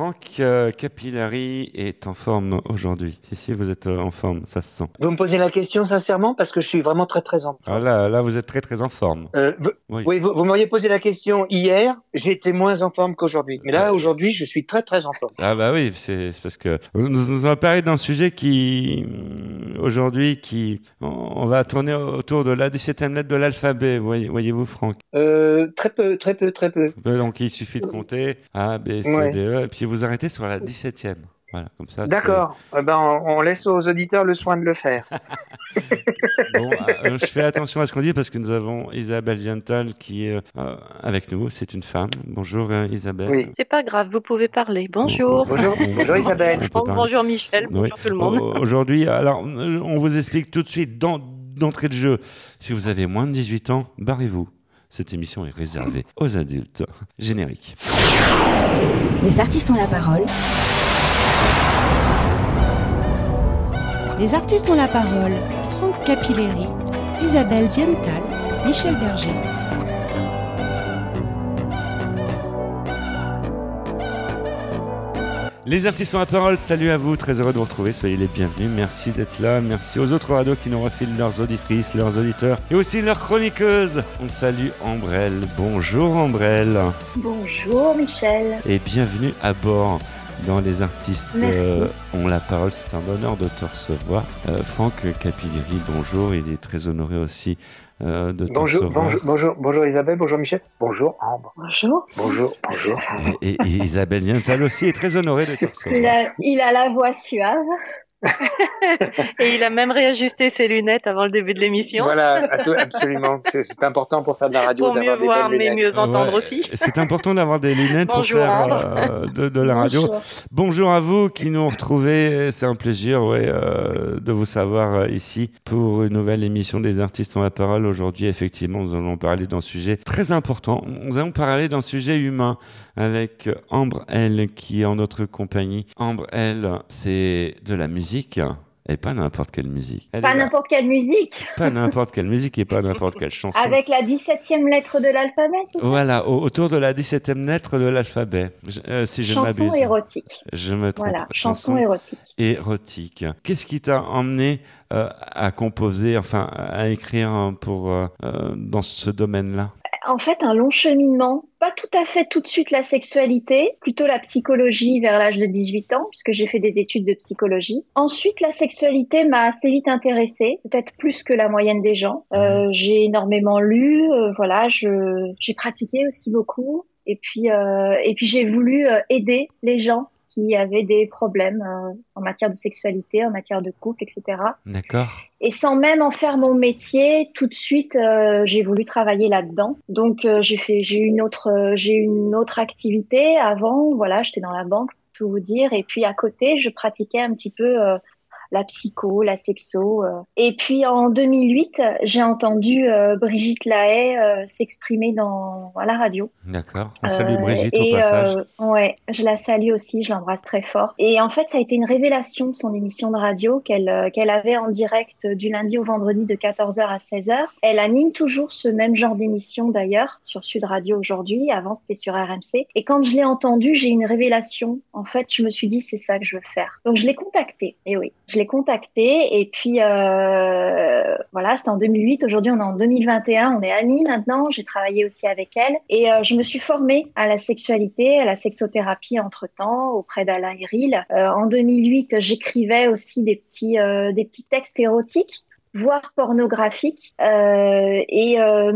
Franck euh, Capillari est en forme aujourd'hui. Si, si, vous êtes euh, en forme, ça se sent. Vous me posez la question sincèrement parce que je suis vraiment très très en forme. Ah là, là, vous êtes très très en forme. Euh, oui. oui. vous, m'auriez posé la question hier, j'étais moins en forme qu'aujourd'hui. Mais là, aujourd'hui, je suis très très en forme. Ah bah oui, c'est parce que nous, nous avons parlé d'un sujet qui, aujourd'hui, qui, on va tourner autour de la 17e lettre de l'alphabet, voyez-vous Franck? Très peu, très peu, très peu. Donc il suffit de compter A, B, C, D, E, et puis vous arrêtez sur la 17e. Voilà, comme ça. D'accord. Eh ben, on laisse aux auditeurs le soin de le faire. bon, euh, je fais attention à ce qu'on dit parce que nous avons Isabelle Giantal qui est euh, avec nous. C'est une femme. Bonjour Isabelle. Oui. C'est pas grave, vous pouvez parler. Bonjour. Bonjour, bonjour Isabelle. bonjour Michel. Bonjour tout le monde. Aujourd'hui, alors, on vous explique tout de suite d'entrée de jeu. Si vous avez moins de 18 ans, barrez-vous. Cette émission est réservée aux adultes. Générique. Les artistes ont la parole. Les artistes ont la parole. Franck Capilleri, Isabelle Ziental, Michel Berger. Les artistes ont la parole, salut à vous, très heureux de vous retrouver, soyez les bienvenus, merci d'être là, merci aux autres radios qui nous refilent leurs auditrices, leurs auditeurs et aussi leurs chroniqueuses. On salue Ambrelle, bonjour Ambrelle. Bonjour Michel. Et bienvenue à bord dans Les artistes euh, ont la parole. C'est un bonheur de te recevoir. Euh, Franck Capilleri, bonjour. Il est très honoré aussi euh, de bonjour, bonjour, bonjour, bonjour Isabelle, bonjour Michel, bonjour Ambre. Bonjour. Bonjour, bonjour. Et, Isabelle Viental aussi est très honorée de te recevoir. il a la voix suave. et il a même réajusté ses lunettes avant le début de l'émission. Voilà, absolument. C'est important pour faire de la radio. Pour mieux voir, mais mieux entendre aussi. C'est important d'avoir des lunettes pour faire euh, de, la radio. Bonjour. à vous qui nous retrouvez. C'est un plaisir ouais, euh, de vous savoir euh, ici pour une nouvelle émission des artistes en la parole. Aujourd'hui, effectivement, nous allons parler d'un sujet très important. Nous allons parler d'un sujet humain avec Ambre L qui est en notre compagnie. Ambre L, c'est de la musique. Et pas n'importe quelle musique. pas n'importe quelle musique. Pas n'importe quelle musique et pas n'importe quelle chanson. Avec la 17e lettre de l'alphabet, Voilà, autour de la 17e lettre de l'alphabet. Euh, si je chanson érotique. Je me trompe. Voilà, chanson, érotique. Érotique. Qu'est-ce qui t'a emmené euh, à composer, enfin à écrire pour euh, dans ce domaine-là? En fait un long cheminement, pas tout à fait tout de suite la sexualité, plutôt la psychologie vers l'âge de 18 ans, puisque j'ai fait des études de psychologie. Ensuite, la sexualité m'a assez vite intéressée, peut-être plus que la moyenne des gens. Euh, j'ai énormément lu, euh, voilà, j'ai pratiqué aussi beaucoup. Et puis, euh, et puis j'ai voulu aider les gens qui avaient des problèmes euh, en matière de sexualité, en matière de couple, etc. D'accord. Et sans même en faire mon métier, tout de suite, euh, j'ai voulu travailler là-dedans. Donc euh, j'ai fait, j'ai une autre, j'ai une autre activité avant. Voilà, j'étais dans la banque, pour tout vous dire. Et puis à côté, je pratiquais un petit peu la psycho, la sexo. Euh. Et puis en 2008, j'ai entendu euh, Brigitte Lahaye euh, s'exprimer dans à la radio. D'accord. On salue Brigitte au passage. ouais, je la salue aussi, je l'embrasse très fort. Et en fait, ça a été une révélation son émission de radio qu'elle qu'elle avait en direct du lundi au vendredi de 14h à 16h. Elle anime toujours ce même genre d'émission d'ailleurs sur Sud Radio aujourd'hui. Avant, c'était sur RMC. Et quand je l'ai entendu, j'ai une révélation. En fait, je me suis dit c'est ça que je veux faire. Donc je l'ai contactée. Et oui, je l'ai contactée et puis euh, voilà, c'était en 2008. Aujourd'hui, on est en 2021. On est amis maintenant. J'ai travaillé aussi avec elle et euh, je me suis formée à la sexualité, à la sexothérapie entre temps auprès d'Alain Eril. Euh, en 2008, j'écrivais aussi des petits des petits textes érotiques voire pornographiques. Euh, et euh,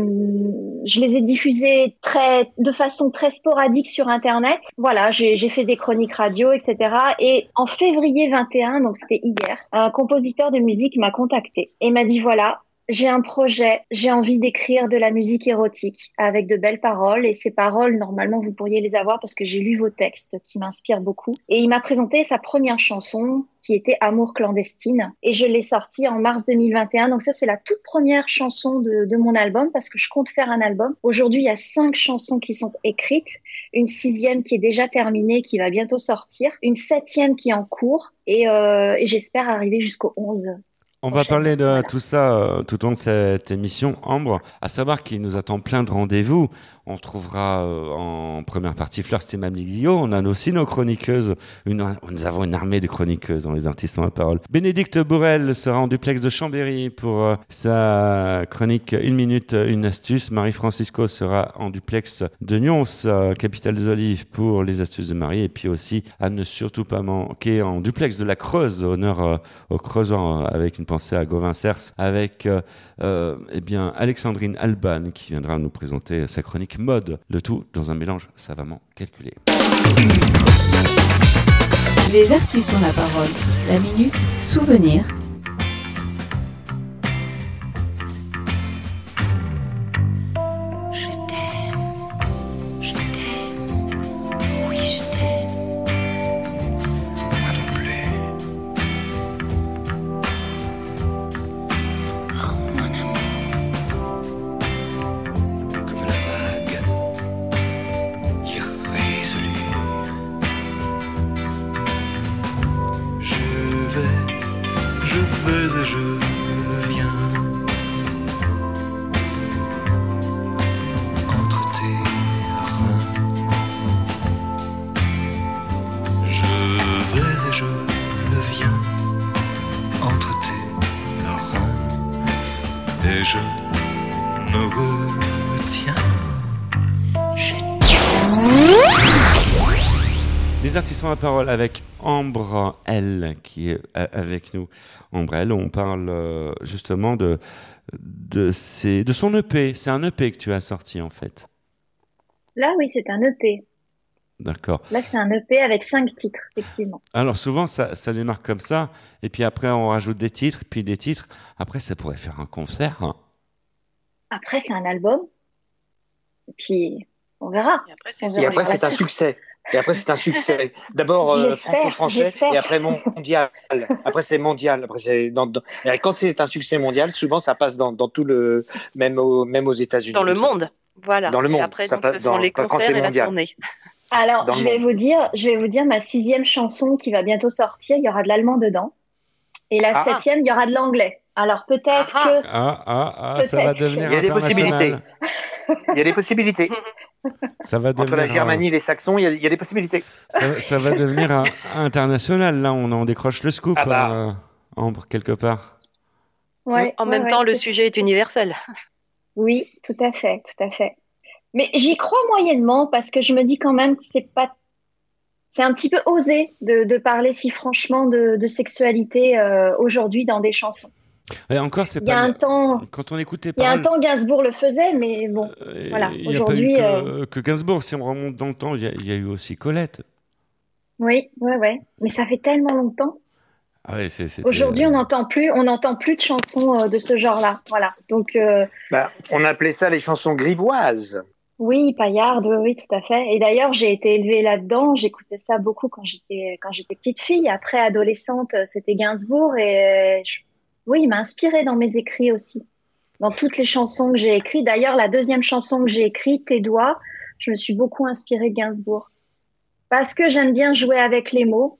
je les ai diffusés très de façon très sporadique sur internet. Voilà j'ai fait des chroniques radio etc et en février 21 donc c'était hier un compositeur de musique m'a contacté et m'a dit voilà j'ai un projet, j'ai envie d'écrire de la musique érotique avec de belles paroles et ces paroles, normalement, vous pourriez les avoir parce que j'ai lu vos textes qui m'inspirent beaucoup. Et il m'a présenté sa première chanson qui était Amour clandestine et je l'ai sortie en mars 2021. Donc ça, c'est la toute première chanson de, de, mon album parce que je compte faire un album. Aujourd'hui, il y a cinq chansons qui sont écrites, une sixième qui est déjà terminée, qui va bientôt sortir, une septième qui est en cours et, euh, et j'espère arriver jusqu'au 11 on va parler de tout ça euh, tout au long de cette émission, Ambre. À savoir qu'il nous attend plein de rendez-vous. On trouvera euh, en première partie Fleur Stimamiglio. On a aussi nos chroniqueuses. Nous avons une armée de chroniqueuses dans les artistes en la parole. Bénédicte Bourrel sera en duplex de Chambéry pour euh, sa chronique Une minute, une astuce. Marie-Francisco sera en duplex de Nyons, euh, capitale des Olives, pour les astuces de Marie. Et puis aussi, à ne surtout pas manquer en duplex de la Creuse, honneur au Creusois, avec une pensée à Gauvin Cers, avec eh bien, Alexandrine Alban qui viendra nous présenter sa chronique mode, le tout dans un mélange savamment calculé. Les artistes ont la parole. La minute souvenir qui est avec nous. L, on parle euh, justement de, de, de son EP. C'est un EP que tu as sorti en fait. Là, oui, c'est un EP. D'accord. Là, c'est un EP avec cinq titres, effectivement. Alors, souvent, ça, ça, démarre comme ça, et puis après, on rajoute des titres, puis des titres. Après, ça pourrait faire un concert. Hein. Après, c'est un album. Et puis, on verra. Et après, c'est un succès. Et après, c'est un succès. D'abord euh, franco-français et après mondial. Après, c'est mondial. Après, c'est dans, quand c'est un succès mondial, souvent, ça passe dans, dans tout le. Même, au, même aux États-Unis. Dans le monde. Voilà. Dans le monde. Et après, ça passe dans, les concerts et la tournée. Alors, je vais, vous dire, je vais vous dire ma sixième chanson qui va bientôt sortir. Il y aura de l'allemand dedans. Et la ah. septième, il y aura de l'anglais. Alors peut-être ah. que. Ah, ah, ah, ça va devenir Il y a des possibilités. il y a des possibilités. Ça va Entre la Germanie et les Saxons, il y, a des possibilités. Ça, va devenir international. Là, on en décroche le scoop, ah bah. euh, quelque part. Ouais, en même temps, le sujet est universel. Oui, tout à fait, tout à fait. Mais j'y crois moyennement parce que je me dis quand même que c'est pas, c'est un petit peu osé de, parler si franchement de, sexualité euh, aujourd'hui dans des chansons. Et encore, c'est pas. Il y a un temps. Quand on écoutait Il y a un temps, Gainsbourg le faisait, mais bon, euh, voilà. Aujourd'hui. Que, euh... que, Gainsbourg, si on remonte dans le temps, il y, a eu aussi Colette. Oui, ouais, ouais. Mais ça fait tellement longtemps. Ah ouais, Aujourd'hui, on n'entend plus, on n'entend plus de chansons euh, de ce genre-là. Voilà. Donc. Euh, bah, on appelait ça les chansons grivoises. Oui, paillarde, oui, tout à fait. Et d'ailleurs, j'ai été élevée là-dedans. J'écoutais ça beaucoup quand j'étais quand j'étais petite fille. Après, adolescente, c'était Gainsbourg et je oui, il m'a inspiré dans mes écrits aussi, dans toutes les chansons que j'ai écrites. D'ailleurs, la deuxième chanson que j'ai écrite, Tes doigts, je me suis beaucoup inspirée de Gainsbourg. Parce que j'aime bien jouer avec les mots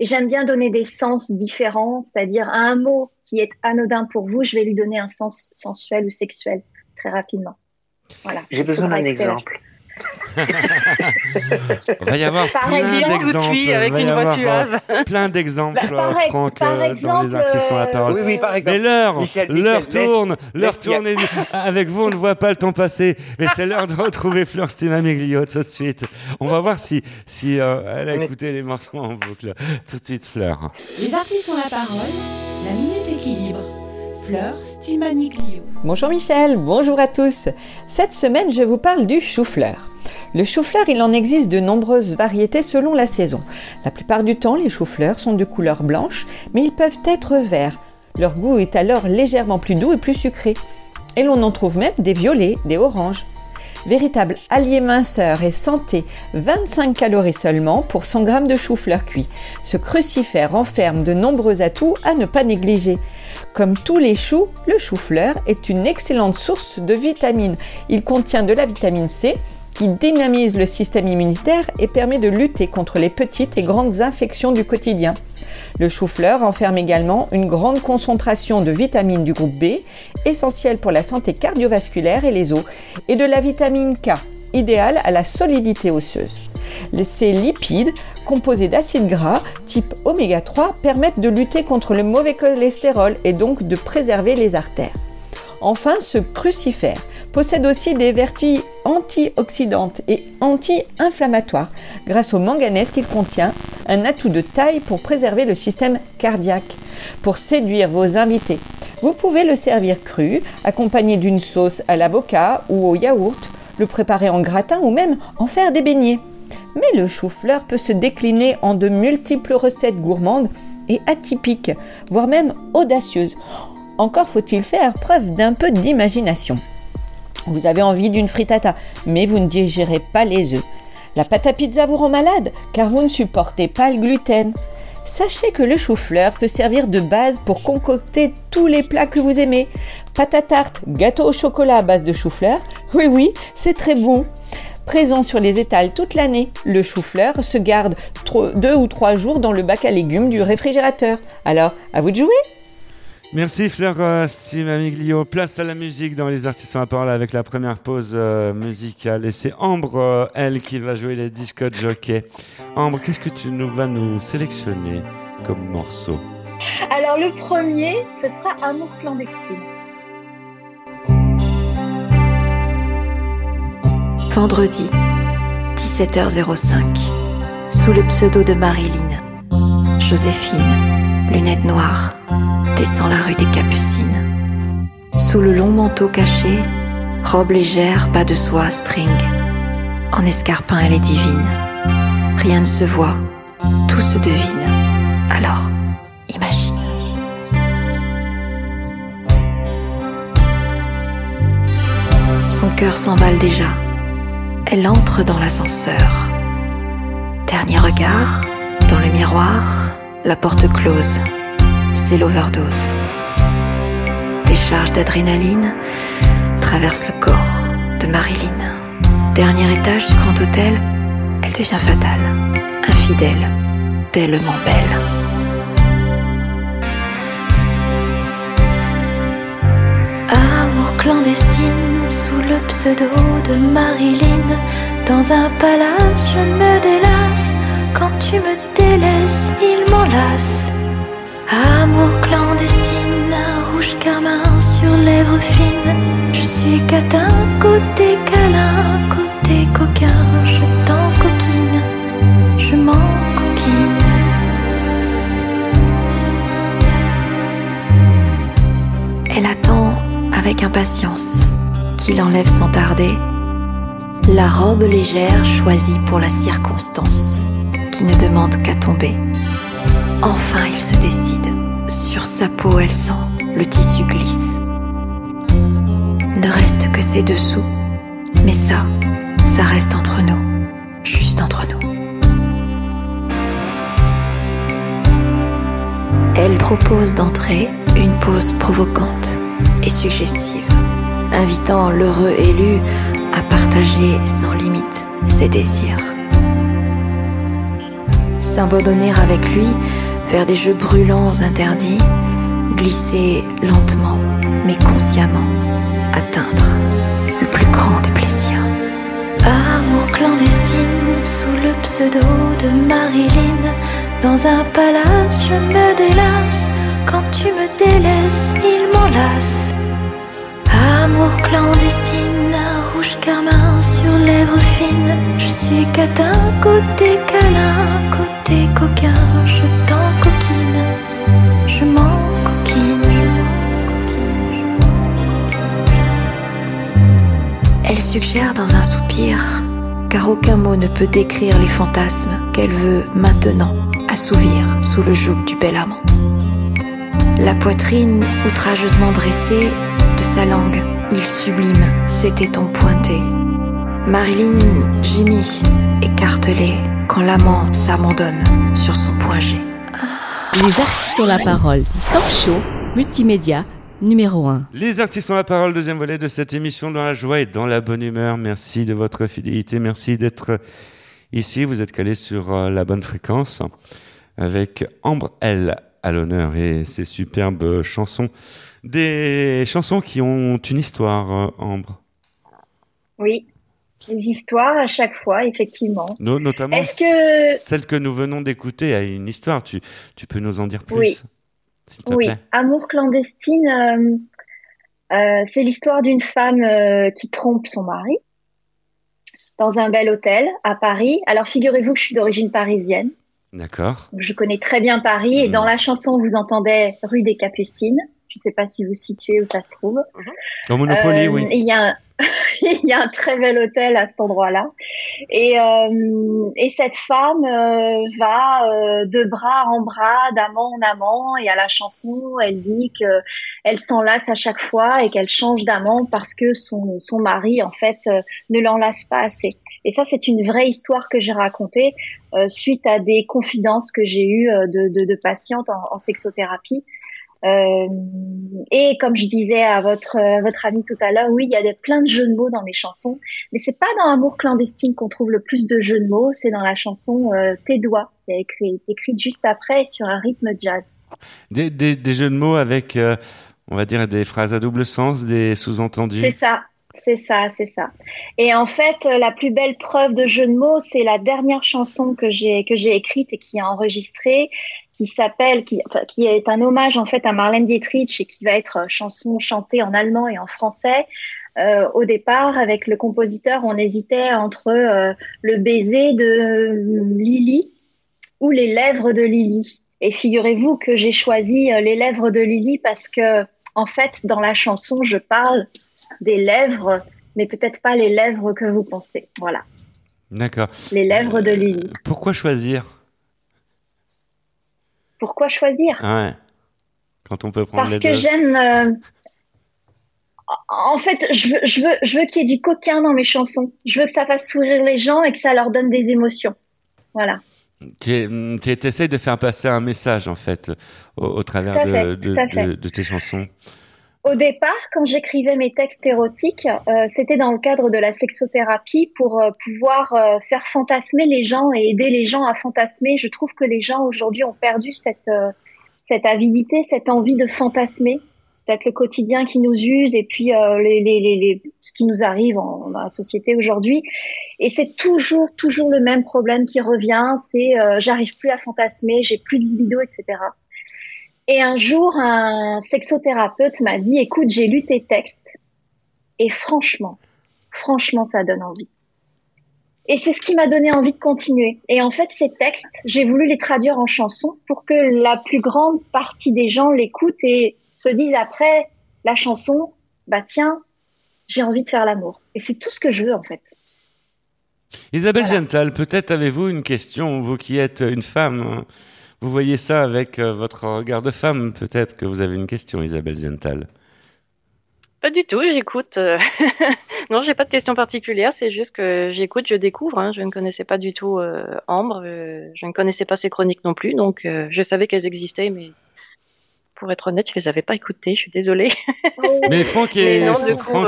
et j'aime bien donner des sens différents, c'est-à-dire à un mot qui est anodin pour vous, je vais lui donner un sens sensuel ou sexuel très rapidement. Voilà. J'ai besoin d'un exemple. Il va y avoir plein d'exemples. avec une voix suave. Plein d'exemples, Franck, euh, dans les artistes ont la parole. Oui, oui, par exemple. Mais l'heure, l'heure tourne, l'heure tourne. avec vous, on ne voit pas le temps passer. Mais c'est l'heure de retrouver Fleur Stimamiglio tout de suite. On va voir si, si euh, elle a écouté les morceaux en boucle. Tout de suite, Fleur. Les artistes ont la parole. La minute équilibre. Fleur Stimaniglio. Bonjour Michel, bonjour à tous. Cette semaine, je vous parle du chou-fleur. Le chou-fleur, il en existe de nombreuses variétés selon la saison. La plupart du temps, les choux-fleurs sont de couleur blanche, mais ils peuvent être verts. Leur goût est alors légèrement plus doux et plus sucré. Et l'on en trouve même des violets, des oranges. Véritable allié minceur et santé, 25 calories seulement pour 100 g de chou-fleur cuit. Ce crucifère renferme de nombreux atouts à ne pas négliger. Comme tous les choux, le chou-fleur est une excellente source de vitamines. Il contient de la vitamine C qui dynamise le système immunitaire et permet de lutter contre les petites et grandes infections du quotidien. Le chou-fleur renferme également une grande concentration de vitamines du groupe B, essentielle pour la santé cardiovasculaire et les os, et de la vitamine K, idéal à la solidité osseuse. Ces lipides, composés d'acides gras type oméga 3, permettent de lutter contre le mauvais cholestérol et donc de préserver les artères. Enfin, ce crucifère possède aussi des vertus antioxydantes et anti-inflammatoires grâce au manganèse qu'il contient, un atout de taille pour préserver le système cardiaque, pour séduire vos invités. Vous pouvez le servir cru, accompagné d'une sauce à l'avocat ou au yaourt, le préparer en gratin ou même en faire des beignets. Mais le chou-fleur peut se décliner en de multiples recettes gourmandes et atypiques, voire même audacieuses. Encore faut-il faire preuve d'un peu d'imagination. Vous avez envie d'une frittata, mais vous ne digérez pas les œufs. La pâte à pizza vous rend malade, car vous ne supportez pas le gluten. Sachez que le chou-fleur peut servir de base pour concocter tous les plats que vous aimez. Pâte à tarte, gâteau au chocolat à base de chou-fleur, oui oui, c'est très bon. Présent sur les étals toute l'année, le chou-fleur se garde deux ou trois jours dans le bac à légumes du réfrigérateur. Alors, à vous de jouer Merci Fleur Steve Amiglio. Place à la musique dans les artistes en parole avec la première pause euh, musicale. Et c'est Ambre, euh, elle, qui va jouer les disques jockey. Ambre, qu'est-ce que tu nous vas nous sélectionner comme morceau? Alors le premier, ce sera Amour clandestine. Vendredi, 17h05. Sous le pseudo de Marilyn. Joséphine, lunettes descend la rue des Capucines. Sous le long manteau caché, robe légère, pas de soie, string. En escarpin, elle est divine. Rien ne se voit, tout se devine. Alors, imagine. Son cœur s'emballe déjà. Elle entre dans l'ascenseur. Dernier regard, dans le miroir, la porte close c'est l'overdose. Décharge d'adrénaline traverse le corps de Marilyn. Dernier étage du grand hôtel, elle devient fatale, infidèle, tellement belle. Amour clandestine sous le pseudo de Marilyn. Dans un palace, je me délasse. Quand tu me délaisses, il m'enlace. Amour clandestine, rouge carmin sur lèvres fines. Je suis catin, côté câlin, côté coquin. Je t'en coquine, je m'en coquine. Elle attend avec impatience qu'il enlève sans tarder la robe légère choisie pour la circonstance, qui ne demande qu'à tomber. Enfin, il se décide. Sur sa peau, elle sent le tissu glisse. Ne reste que ses dessous. Mais ça, ça reste entre nous. Juste entre nous. Elle propose d'entrer une pause provocante et suggestive, invitant l'heureux élu à partager sans limite ses désirs. S'abandonner avec lui faire des jeux brûlants interdits, glisser lentement mais consciemment, atteindre le plus grand des plaisirs. Amour clandestine sous le pseudo de Marilyn, dans un palace je me délasse, quand tu me délaisses il m'enlace. Amour clandestine, rouge carmin sur lèvres fines, je suis catin côté câlin, côté coquin, je t'en je m'en Elle suggère dans un soupir, car aucun mot ne peut décrire les fantasmes qu'elle veut maintenant assouvir sous le joug du bel amant. La poitrine outrageusement dressée de sa langue, il sublime c'était ton pointé. Marilyn gémit, écartelée, quand l'amant s'abandonne sur son point G. Les artistes ont la parole. Talk show, multimédia, numéro 1. Les artistes ont la parole, deuxième volet de cette émission dans la joie et dans la bonne humeur. Merci de votre fidélité, merci d'être ici. Vous êtes calé sur euh, la bonne fréquence avec Ambre L à l'honneur et ses superbes chansons. Des chansons qui ont une histoire, euh, Ambre. Oui. Des histoires à chaque fois, effectivement. notamment que... celle que nous venons d'écouter a une histoire. Tu, tu peux nous en dire plus Oui. oui. Amour clandestine, euh, euh, c'est l'histoire d'une femme euh, qui trompe son mari dans un bel hôtel à Paris. Alors figurez-vous que je suis d'origine parisienne. D'accord. Je connais très bien Paris et dans hmm. la chanson vous entendez rue des Capucines. Je ne sais pas si vous situez où ça se trouve. Au Monopoly, oui. Il y a il y a un très bel hôtel à cet endroit-là. Et, euh, et cette femme euh, va euh, de bras en bras, d'amant en amant, et à la chanson, elle dit que elle s'enlace à chaque fois et qu'elle change d'amant parce que son, son mari, en fait, ne l'enlace pas assez. Et ça, c'est une vraie histoire que j'ai racontée suite à des confidences que j'ai eues de, de, de patientes en, en sexothérapie. Euh, et comme je disais à votre votre ami tout à l'heure, oui, il y a des, plein de jeux de mots dans mes chansons, mais c'est pas dans Amour clandestine qu'on trouve le plus de jeux de mots, c'est dans la chanson euh, Tes doigts, qui est écrit, écrite juste après sur un rythme jazz. Des, des, des jeux de mots avec, euh, on va dire, des phrases à double sens, des sous-entendus. C'est ça. C'est ça, c'est ça. Et en fait, la plus belle preuve de jeu de mots, c'est la dernière chanson que j'ai que j'ai écrite et qui est enregistrée, qui s'appelle, qui, qui est un hommage en fait à Marlène Dietrich et qui va être chanson chantée en allemand et en français. Euh, au départ, avec le compositeur, on hésitait entre euh, le baiser de Lily ou les lèvres de Lily. Et figurez-vous que j'ai choisi euh, les lèvres de Lily parce que, en fait, dans la chanson, je parle des lèvres, mais peut-être pas les lèvres que vous pensez. Voilà. D'accord. Les lèvres de Lily. Pourquoi choisir? Pourquoi choisir? Ouais. Quand on peut prendre Parce que j'aime. Euh, en fait, je veux, je veux, je veux qu'il y ait du coquin dans mes chansons. Je veux que ça fasse sourire les gens et que ça leur donne des émotions. Voilà. Tu, tu essayes de faire passer un message, en fait, au, travers de, de, tes chansons. Au départ, quand j'écrivais mes textes érotiques, euh, c'était dans le cadre de la sexothérapie pour euh, pouvoir euh, faire fantasmer les gens et aider les gens à fantasmer. Je trouve que les gens aujourd'hui ont perdu cette cette avidité, cette envie de fantasmer. Peut-être le quotidien qui nous use et puis les, les, les, ce qui nous arrive en, dans la société aujourd'hui. Et c'est toujours toujours le même problème qui revient. C'est j'arrive plus à fantasmer, j'ai plus de libido, etc. Et un jour, un sexothérapeute m'a dit, écoute, j'ai lu tes textes et franchement, franchement, ça donne envie. Et c'est ce qui m'a donné envie de continuer. Et en fait, ces textes, j'ai voulu les traduire en chansons pour que la plus grande partie des gens l'écoutent et se disent après la chanson, bah tiens, j'ai envie de faire l'amour. Et c'est tout ce que je veux en fait. Isabelle Gental, peut-être avez-vous une question, vous qui êtes une femme hein, vous voyez ça avec euh, votre regard de femme. Peut-être que vous avez une question, Isabelle Zental. Pas du tout, j'écoute. Euh, non, j'ai pas de question particulière, c'est juste que j'écoute, je découvre. Hein. Je ne connaissais pas du tout euh, Ambre, je ne connaissais pas ses chroniques non plus, donc je savais qu'elles existaient, mais pour être honnête, je les avais pas écoutées. Je suis désolée. mais Franck est, Franck,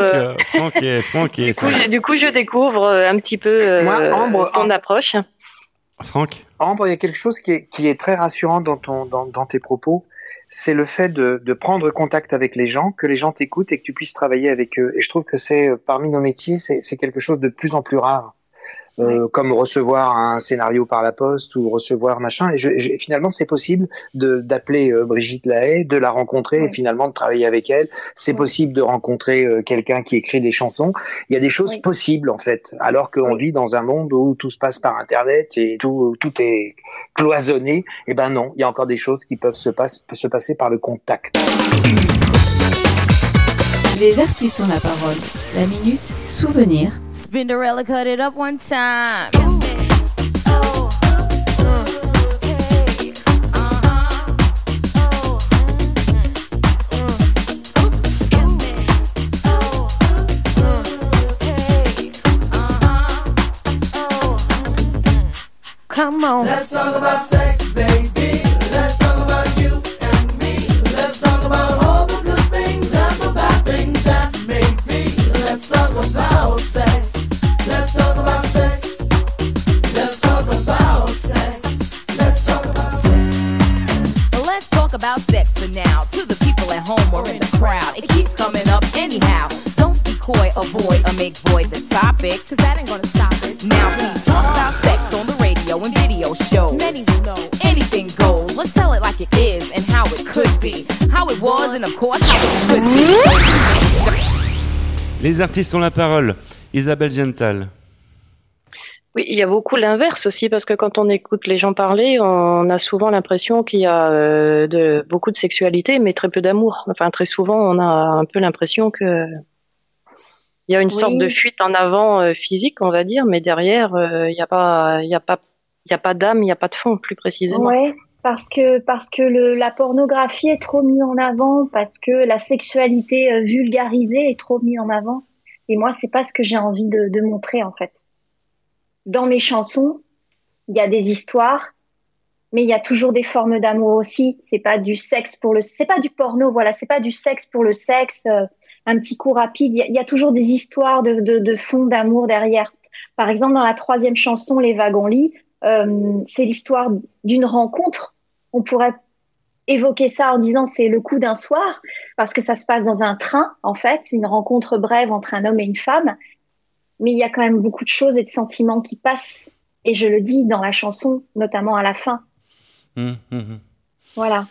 est, Franck est, du, coup, du coup, je découvre un petit peu Moi, ton approche. Franck Ambre, il y a quelque chose qui est, très rassurant dans, ton, dans, tes propos, c'est le fait de, de, prendre contact avec les gens, que les gens t'écoutent et que tu puisses travailler avec eux. Et je trouve que c'est parmi nos métiers, c'est quelque chose de plus en plus rare. Euh, comme recevoir un scénario par la poste ou recevoir machin. Et, je, finalement, c'est possible d'appeler euh, Brigitte Lahaye, de la rencontrer et finalement de travailler avec elle. C'est possible de rencontrer euh, quelqu'un qui écrit des chansons. Il y a des choses possibles en fait, alors qu'on vit dans un monde où tout se passe par Internet et tout, tout est cloisonné. Et eh ben non, il y a encore des choses qui peuvent se, passe, se passer par le contact. Les artistes ont la parole. La minute souvenir Spinderella cut it up one time. Come on. Let's talk about sex, baby. Avoid or make void the topic, cause that ain't gonna stop it. Now we talk about sex on the radio and video shows. Many will know anything goes. Let's tell it like it is and how it could be. How it was and of course how it should be. Les artistes ont la parole. Isabelle Gental. Oui, il y a beaucoup l'inverse aussi, parce que quand on écoute les gens parler, on a souvent l'impression qu'il y a euh, de, beaucoup de sexualité, mais très peu d'amour. Enfin, très souvent, on a un peu l'impression que il y a une Oui. sorte de fuite en avant euh, physique, on va dire, mais derrière, euh, il n'y a pas, il y a pas, il y a pas d'âme, il n'y a pas de fond, plus précisément. Ouais, parce que parce que le, la pornographie est trop mise en avant, parce que la sexualité euh, vulgarisée est trop mise en avant. Et moi, c'est pas ce que j'ai envie de, de montrer en fait. Dans mes chansons, il y a des histoires, mais il y a toujours des formes d'amour aussi. C'est pas du sexe pour le, c'est pas du porno, voilà, c'est pas du sexe pour le sexe, euh, un petit coup rapide. Il y a, il y a toujours des histoires de, de, de fond d'amour derrière. Par exemple, dans la troisième chanson, Les wagons lits, euh, c'est l'histoire d'une rencontre. On pourrait évoquer ça en disant c'est le coup d'un soir parce que ça se passe dans un train en fait, une rencontre brève entre un homme et une femme, mais il y a quand même beaucoup de choses et de sentiments qui passent et je le dis dans la chanson, notamment à la fin. Hum, hum, hum. Voilà.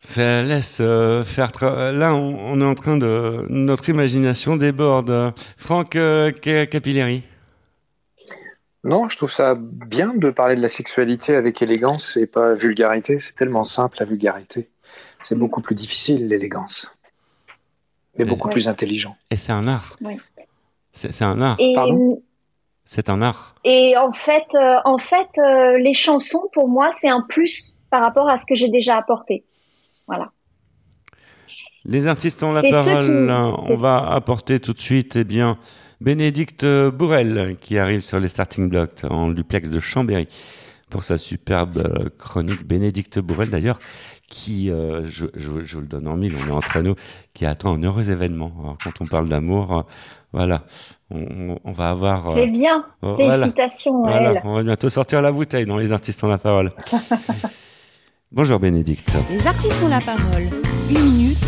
Ça laisse euh, faire. tra- Là, on, on est en train de. Notre imagination déborde. Franck euh, Capilleri. Non, je trouve ça bien de parler de la sexualité avec élégance et pas vulgarité. C'est tellement simple la vulgarité. C'est beaucoup plus difficile l'élégance. Mais beaucoup Ouais. plus intelligent. Et c'est un art. Oui. C'est un art. Et Pardon C'est un art. Et en fait, euh, en fait, euh, les chansons pour moi c'est un plus par rapport à ce que j'ai déjà apporté. Voilà. Les artistes ont la parole. qui- On va apporter tout de suite, eh bien, Bénédicte Bourrel, qui arrive sur les starting blocks en duplex de Chambéry pour sa superbe euh, chronique. Bénédicte Bourrel, d'ailleurs, qui, euh, je, je- je vous le donne en mille, on est entre nous, qui attend un heureux événement. Alors, quand on parle d'amour, euh, voilà, on, va avoir. euh, C'est bien. voilà. Félicitations Voilà, on va bientôt sortir la bouteille dans les artistes ont la parole. Bonjour Bénédicte. Les artistes ont la parole. Une minute,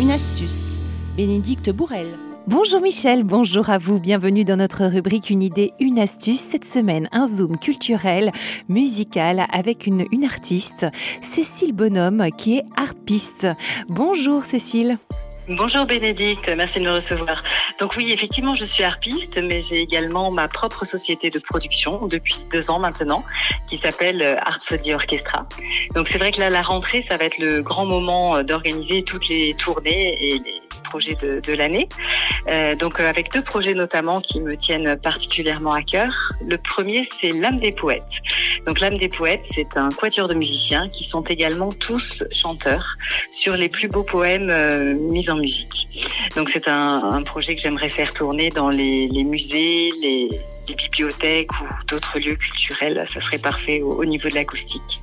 une astuce. Bénédicte Bourrel. Bonjour Michel, bonjour à vous, bienvenue dans notre rubrique Une idée, une astuce. Cette semaine, un zoom culturel, musical avec une, une artiste, Cécile Bonhomme, qui est harpiste. Bonjour Cécile. Bonjour Bénédicte, merci de me recevoir. Donc oui, effectivement, je suis harpiste, mais j'ai également ma propre société de production depuis deux ans maintenant, qui s'appelle euh, Harpsody Orchestra. Donc c'est vrai que là, la rentrée, ça va être le grand moment euh, d'organiser toutes les tournées et les projets de, l'année. Euh, donc euh, avec deux projets notamment qui me tiennent particulièrement à cœur. Le premier, c'est l'âme des poètes. Donc l'âme des poètes, c'est un quatuor de musiciens qui sont également tous chanteurs sur les plus beaux poèmes euh, mis en musique. Donc c'est un, projet que j'aimerais faire tourner dans les, musées, les, bibliothèques ou d'autres lieux culturels. Ça serait parfait au, au niveau de l'acoustique.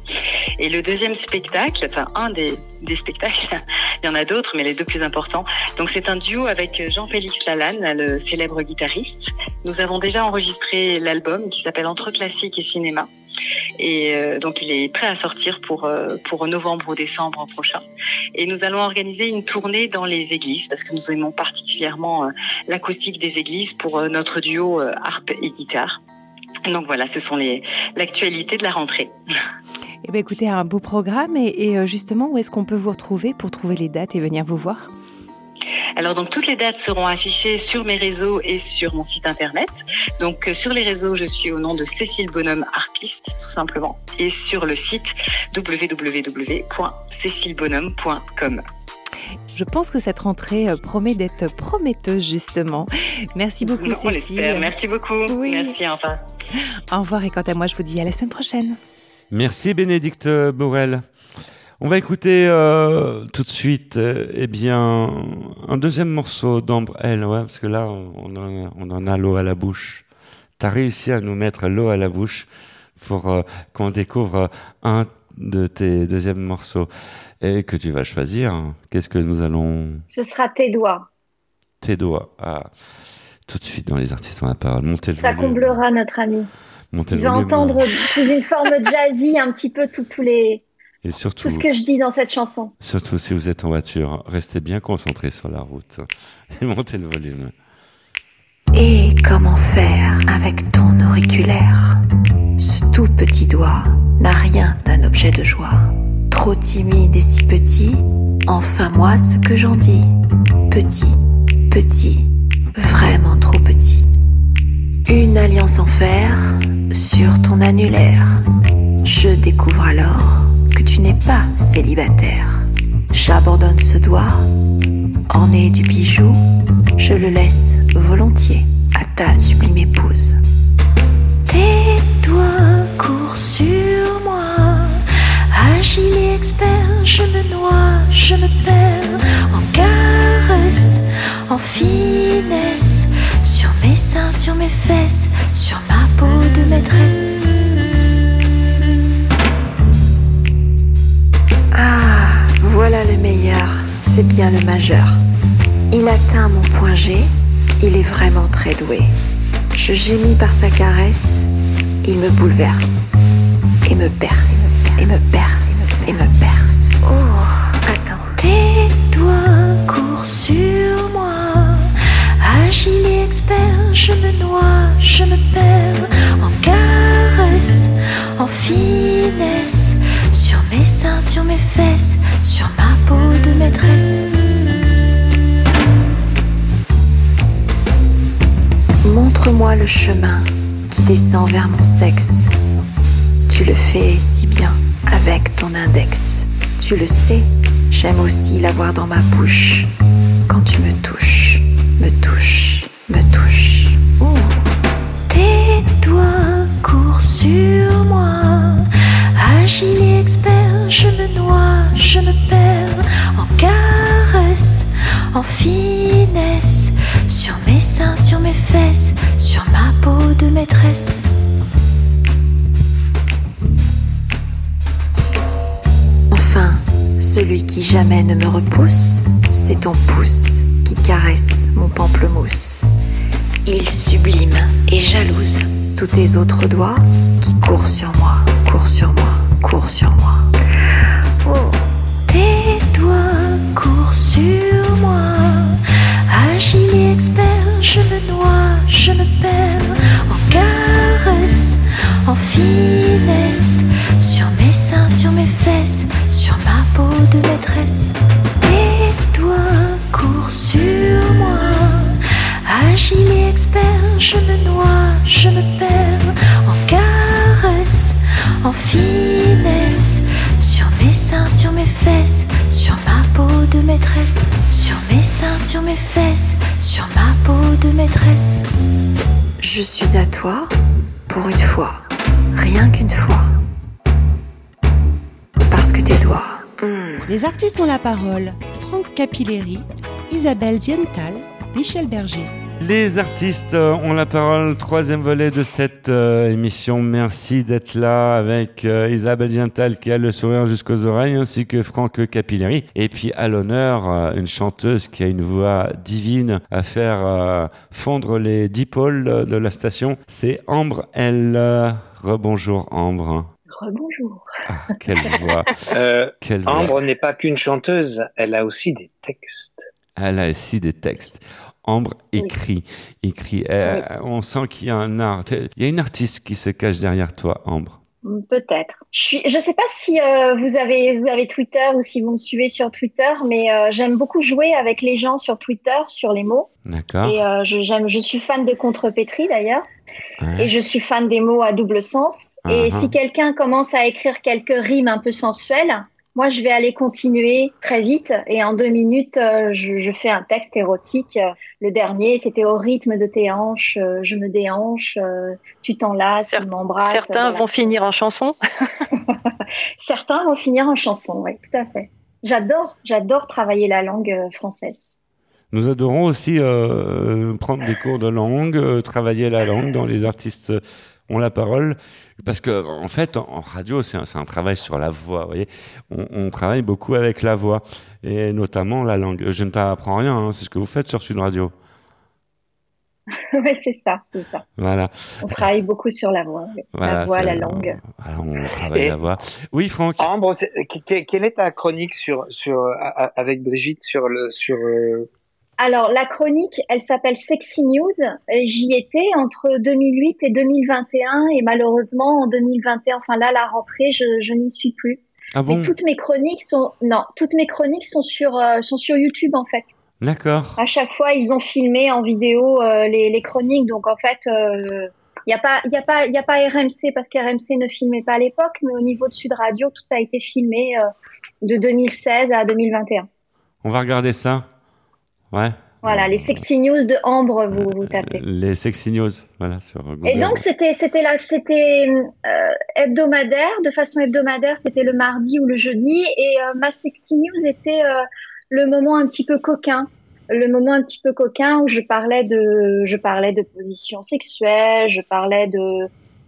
Et le deuxième spectacle, enfin un des, spectacles, il y en a d'autres, mais les deux plus importants. Donc c'est un duo avec Jean-Félix Lalanne, le célèbre guitariste. Nous avons déjà enregistré l'album qui s'appelle Entre classique et cinéma. Et euh, donc il est prêt à sortir euh, pour novembre ou décembre prochain. Et nous allons organiser une tournée dans les églises parce que nous aimons particulièrement euh, l'acoustique des églises pour euh, notre duo euh, harpe et guitare. Donc voilà, ce sont les l'actualité de la rentrée. Eh bien écoutez, un beau programme et, et, justement, où est-ce qu'on peut vous retrouver pour trouver les dates et venir vous voir? Alors donc toutes les dates seront affichées sur mes réseaux et sur mon site internet. Donc sur les réseaux, je suis au nom de Cécile Bonhomme harpiste tout simplement et sur le site www.cécilebonhomme.com. Je pense que cette rentrée euh, promet d'être prometteuse justement. Merci beaucoup On Cécile. l'espère. Merci beaucoup. Oui. Merci enfin. Au revoir et quant à moi, je vous dis à la semaine prochaine. Merci Bénédicte Borel. On va écouter euh, tout de suite, euh, eh bien, un deuxième morceau d'Ambre L, ouais, parce que là, on en, a- on en a l'eau à la bouche. T'as réussi à nous mettre l'eau à la bouche pour euh, qu'on découvre un de tes deuxièmes morceaux et que tu vas choisir. Qu'est-ce que nous allons Ce sera tes doigts. tes doigts ah, tout de suite dans les artistes en la parole. Montez le Ça volume. comblera notre ami. Montez Tu le vas volume. entendre sous une forme jazzy un petit peu tous les Et surtout, Tout ce que je dis dans cette chanson. surtout si vous êtes en voiture, restez bien concentrés sur la route et montez le volume. Et comment faire avec ton auriculaire? Ce tout petit doigt n'a rien d'un objet de joie. Trop timide et si petit, enfin moi ce que j'en dis. Petit, petit, vraiment trop petit. Une alliance en fer sur ton annulaire. Je découvre alors que tu n'es pas célibataire. J'abandonne ce doigt, orné du bijou, je le laisse volontiers à ta sublime épouse. Tes doigts courent sur moi, agile et expert, je me noie, je me perds en caresse, en finesse, sur mes seins, sur mes fesses, sur ma peau de maîtresse. Ah, voilà le meilleur, c'est bien le majeur. Il atteint mon point G, il est vraiment très doué. Je gémis par sa caresse, il me bouleverse, et me berce, et me berce, et me berce. Oh, attends. Tes doigts courent sur moi, agile et expert, je me noie, je me perds en caresse, en finesse, sur mes seins, sur mes fesses, sur ma peau de maîtresse. Montre-moi le chemin qui descend vers mon sexe. Tu le fais si bien avec ton index. Tu le sais, j'aime aussi l'avoir dans ma bouche. Quand tu me touches, me touches, me touches. Ouh. Tes doigts courent sur moi, agile et expert, je me noie, je me perds en caresse, en finesse, sur mes seins, sur mes fesses, sur ma peau de maîtresse. Celui qui jamais ne me repousse, c'est ton pouce qui caresse mon pamplemousse. Il sublime et jalouse tous tes autres doigts qui courent sur moi, courent sur moi, courent sur moi. Oh. Tes doigts courent sur moi, agile et expert, je me noie, je me perds en caresse, en finesse, sur sur mes fesses, sur ma peau de maîtresse. Tes doigts courent sur moi, agile et expert, je me noie, je me perds en caresse, en finesse, sur mes seins, sur mes fesses, sur ma peau de maîtresse, sur mes seins, sur mes fesses, sur ma peau de maîtresse. Je suis à toi pour une fois, rien qu'une fois. Les artistes ont la parole. Franck Capilleri, Isabelle Ziental, Michel Berger. Les artistes euh, ont la parole, troisième volet de cette euh, émission. Merci d'être là avec euh, Isabelle Giental qui a le sourire jusqu'aux oreilles, ainsi que Franck Capilleri. Et puis à l'honneur, une chanteuse qui a une voix divine à faire fondre les dipôles de la station. C'est Ambre. Elle, rebonjour Ambre. Rebonjour. Ah, quelle voix. Euh, Quelle voix. Ambre n'est pas qu'une chanteuse, elle a aussi des textes. Elle a aussi des textes. Ambre écrit, écrit. Euh, On sent qu'il y a un art. Il y a une artiste qui se cache derrière toi, Ambre. Peut-être. Je je sais pas si euh, vous avez vous avez Twitter ou si vous me suivez sur Twitter, mais euh, j'aime beaucoup jouer avec les gens sur Twitter sur les mots. D'accord. Et euh, je j'aime, je suis fan de contrepétrie d'ailleurs, Ouais. et je suis fan des mots à double sens. Et Ah, si ah. quelqu'un commence à écrire quelques rimes un peu sensuelles, moi je vais aller continuer très vite et en deux minutes euh, je, je fais un texte érotique. Euh, Le dernier c'était au rythme de tes hanches, euh, je me déhanche, euh, tu t'enlaces, tu m'embrasses. Certains voilà. vont finir en chanson. Certains vont finir en chanson, oui, tout à fait. J'adore, j'adore travailler la langue française. Nous adorons aussi euh, prendre des cours de langue, euh, travailler la langue dans les artistes euh, ont la parole, parce que en fait, en, en radio, c'est un, travail sur la voix. Vous voyez, on, on travaille beaucoup avec la voix et notamment la langue. Je ne t'apprends rien, hein, c'est ce que vous faites sur Sud Radio. oui, c'est ça, c'est ça. Voilà. On travaille beaucoup sur la voix, la voix, la langue. Voilà, on travaille la voix. Oui, Franck. Ambre, quelle est ta chronique sur, sur, avec Brigitte sur le, sur, euh, alors, la chronique, elle s'appelle Sexy News. J'y étais entre 2008 et 2021 et malheureusement en 2021, enfin là, la rentrée, je, je n'y suis plus. Ah bon toutes mes chroniques sont non, toutes mes chroniques sont sur euh, sont sur YouTube en fait. D'accord. À chaque fois, ils ont filmé en vidéo euh, les, les, chroniques, donc en fait, il euh, n'y a pas il y a pas il y a pas RMC parce qu'RMC ne filmait pas à l'époque, mais au niveau de Sud Radio, tout a été filmé de 2016 à 2021. On va regarder ça. Ouais. Voilà, les sexy news de Ambre, vous, vous tapez. Les sexy news, voilà, sur Google. Et donc, c'était, c'était là, c'était euh, hebdomadaire, de façon hebdomadaire, c'était le mardi ou le jeudi, et euh, ma sexy news était euh, le moment un petit peu coquin, le moment un petit peu coquin où je parlais de, je parlais de position sexuelle, je parlais de,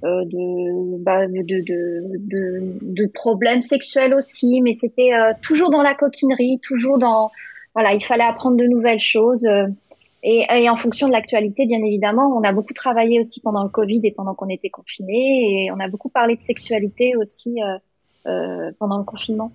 euh, de, bah, de, de, de, de, problèmes sexuels aussi, mais c'était toujours dans la coquinerie, toujours dans voilà, il fallait apprendre de nouvelles choses. Euh, et, et, en fonction de l'actualité, bien évidemment, on a beaucoup travaillé aussi pendant le Covid et pendant qu'on était confinés. Et on a beaucoup parlé de sexualité aussi euh, euh, pendant le confinement.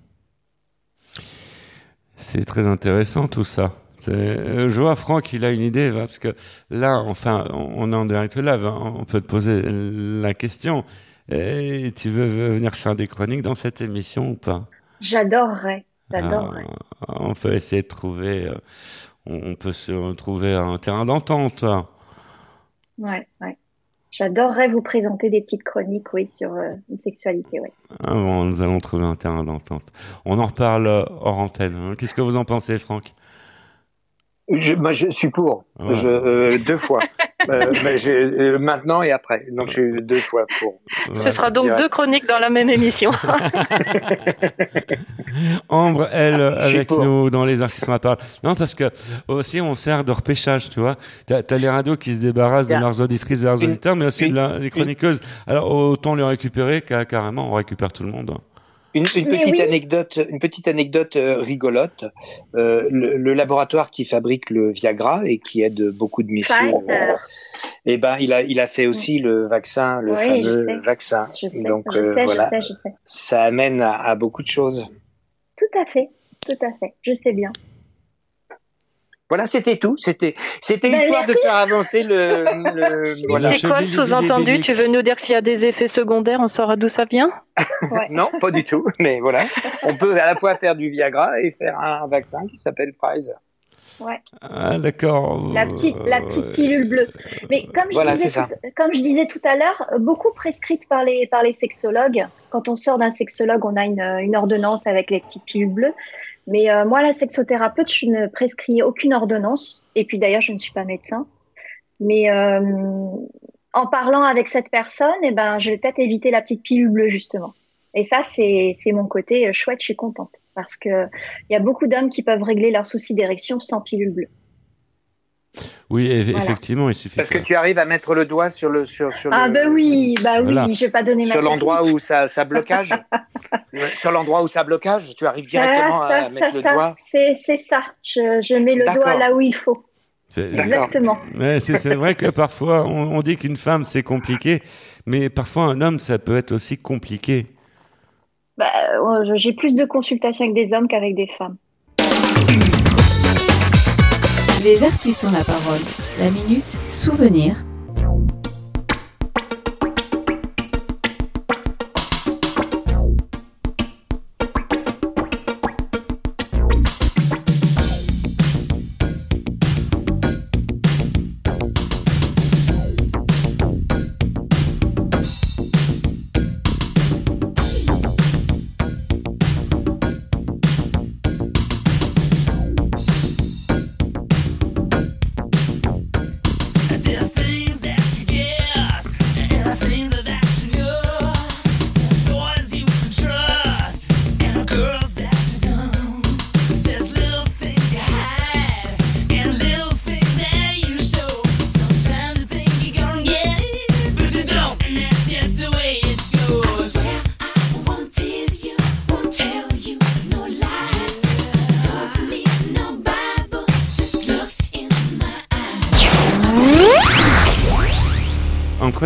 C'est très intéressant tout ça. Euh, je vois Franck, il a une idée, parce que là, enfin, on est en direct live, hein, on peut te poser la question. Et tu veux venir faire des chroniques dans cette émission ou pas? J'adorerais. Ah, on peut essayer de trouver, euh, on peut se trouver un terrain d'entente. Ouais, ouais. J'adorerais vous présenter des petites chroniques, oui, sur euh, la sexualité, oui. Ah bon, nous allons trouver un terrain d'entente. On en reparle euh, hors antenne. Qu'est-ce que vous en pensez, Franck? Je, moi, je suis pour. Je, deux fois. Euh, mais euh, maintenant et après. Donc, je suis deux fois pour. Ce sera donc deux chroniques dans la même émission. Ambre, elle, avec nous dans les artistes à parle. Non, parce que aussi, on sert de repêchage, tu vois. Tu as, les radios qui se débarrassent de leurs auditrices et leurs auditeurs, mais aussi de des chroniqueuses. Alors, autant les récupérer carrément, on récupère tout le monde. Une, petite anecdote, une petite anecdote euh, rigolote. Euh, le, laboratoire qui fabrique le Viagra et qui aide beaucoup de missions, euh, eh ben il a il a fait aussi le vaccin, le fameux vaccin. Donc voilà, ça amène à beaucoup de choses. Tout à fait, tout à fait. Je sais bien. Voilà, c'était tout. C'était, c'était ben, histoire de faire avancer le. le voilà. C'est quoi sous-entendu Tu veux nous dire s'il y a des effets secondaires? On saura d'où ça vient? Non, pas du tout. Mais voilà, on peut à la fois faire du Viagra et faire un vaccin qui s'appelle Pfizer. Ouais. Ah, d'accord. La petite, la petite pilule bleue. Mais comme je, disais tout, comme je disais tout à l'heure, beaucoup prescrite par les, par les sexologues. Quand on sort d'un sexologue, on a une, une ordonnance avec les petites pilules bleues. Mais euh, moi, la sexothérapeute, je ne prescris aucune ordonnance. Et puis d'ailleurs, je ne suis pas médecin. Mais euh, en parlant avec cette personne, eh ben, je vais peut-être éviter la petite pilule bleue justement. Et ça, c'est mon côté euh, chouette. Je suis contente parce que il y a beaucoup d'hommes qui peuvent régler leurs soucis d'érection sans pilule bleue. Oui, effectivement, il suffit. Parce que tu arrives à mettre le doigt sur le sur sur. Ah ben oui, bah oui, je vais pas donner ma. Sur l'endroit où ça ça blocage. sur l'endroit où ça blocage, tu arrives directement à mettre le doigt. C'est c'est ça. Je je mets le doigt là où il faut. Exactement. Mais c'est vrai que parfois on, on dit qu'une femme c'est compliqué, mais parfois un homme ça peut être aussi compliqué. Bah, j'ai plus de consultations avec des hommes qu'avec des femmes. Les artistes ont la parole. La minute souvenir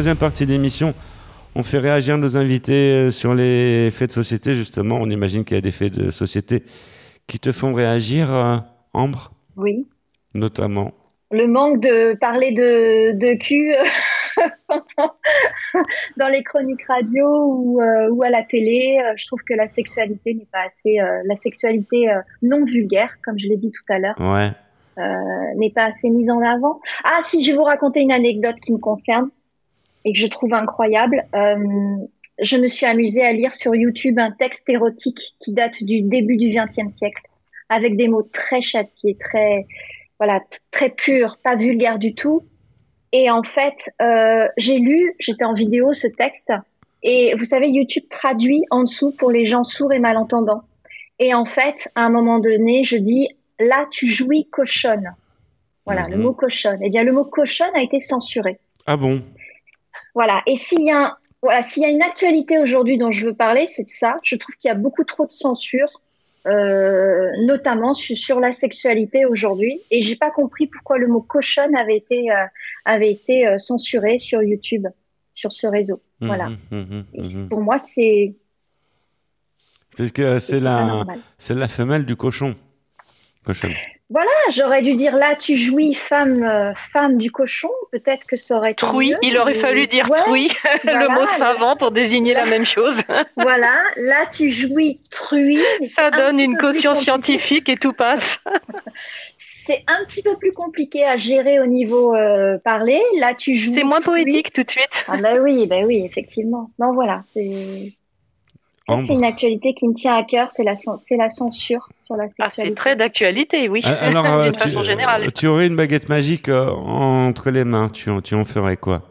troisième partie de l'émission, on fait réagir nos invités euh, sur les faits de société, justement. On imagine qu'il y a des faits de société qui te font réagir, euh, Ambre Oui. Notamment. Le manque de parler de, de cul dans les chroniques radio ou, euh, ou à la télé. Je trouve que la sexualité n'est pas assez, la sexualité non vulgaire, comme je l'ai dit tout à l'heure, Ouais. n'est pas assez mise en avant. Ah, si, je vais vous raconter une anecdote qui me concerne et que je trouve incroyable. Euh, je me suis amusée à lire sur YouTube un texte érotique qui date du début du XXe siècle, avec des mots très châtiés, très voilà, très purs, pas vulgaires du tout. Et en fait, euh, j'ai lu, j'étais en vidéo ce texte, et vous savez, YouTube traduit en dessous pour les gens sourds et malentendants. Et en fait, à un moment donné, je dis là, tu jouis cochonne. Voilà, le mot cochonne. Eh bien, le mot cochonne a été censuré. Ah bon? Voilà. Et s'il y a un, voilà, s'il y a une actualité aujourd'hui dont je veux parler, c'est de ça. Je trouve qu'il y a beaucoup trop de censure, euh, notamment sur, sur la sexualité aujourd'hui. Et j'ai pas compris pourquoi le mot cochonne avait été, euh, avait été euh, censuré sur YouTube, sur ce réseau. Voilà. Mhm, mhm, Et mhm. Pour moi, c'est Parce que c'est la, c'est la femelle du cochon. Cochon. Voilà. J'aurais dû dire là, tu jouis femme, euh, femme du cochon. Peut-être que ça aurait été mieux, il aurait mais- fallu dire Ouais, truie, voilà, le mot savant pour désigner la même chose. Voilà, là tu jouis truie. Ça donne une caution scientifique et tout passe. C'est un petit peu plus compliqué à gérer au niveau euh, parler. Là tu jouis. C'est moins truie. poétique tout de suite. Ah bah oui, bah oui, effectivement. Non voilà, c'est c'est une actualité qui me tient à cœur, c'est la cen- c'est la censure sur la Ah, sexualité. c'est très d'actualité, oui, Ah, Alors, euh, d'une tu, façon générale. euh, tu aurais une baguette magique euh, entre les mains. Tu, en- tu en ferais quoi,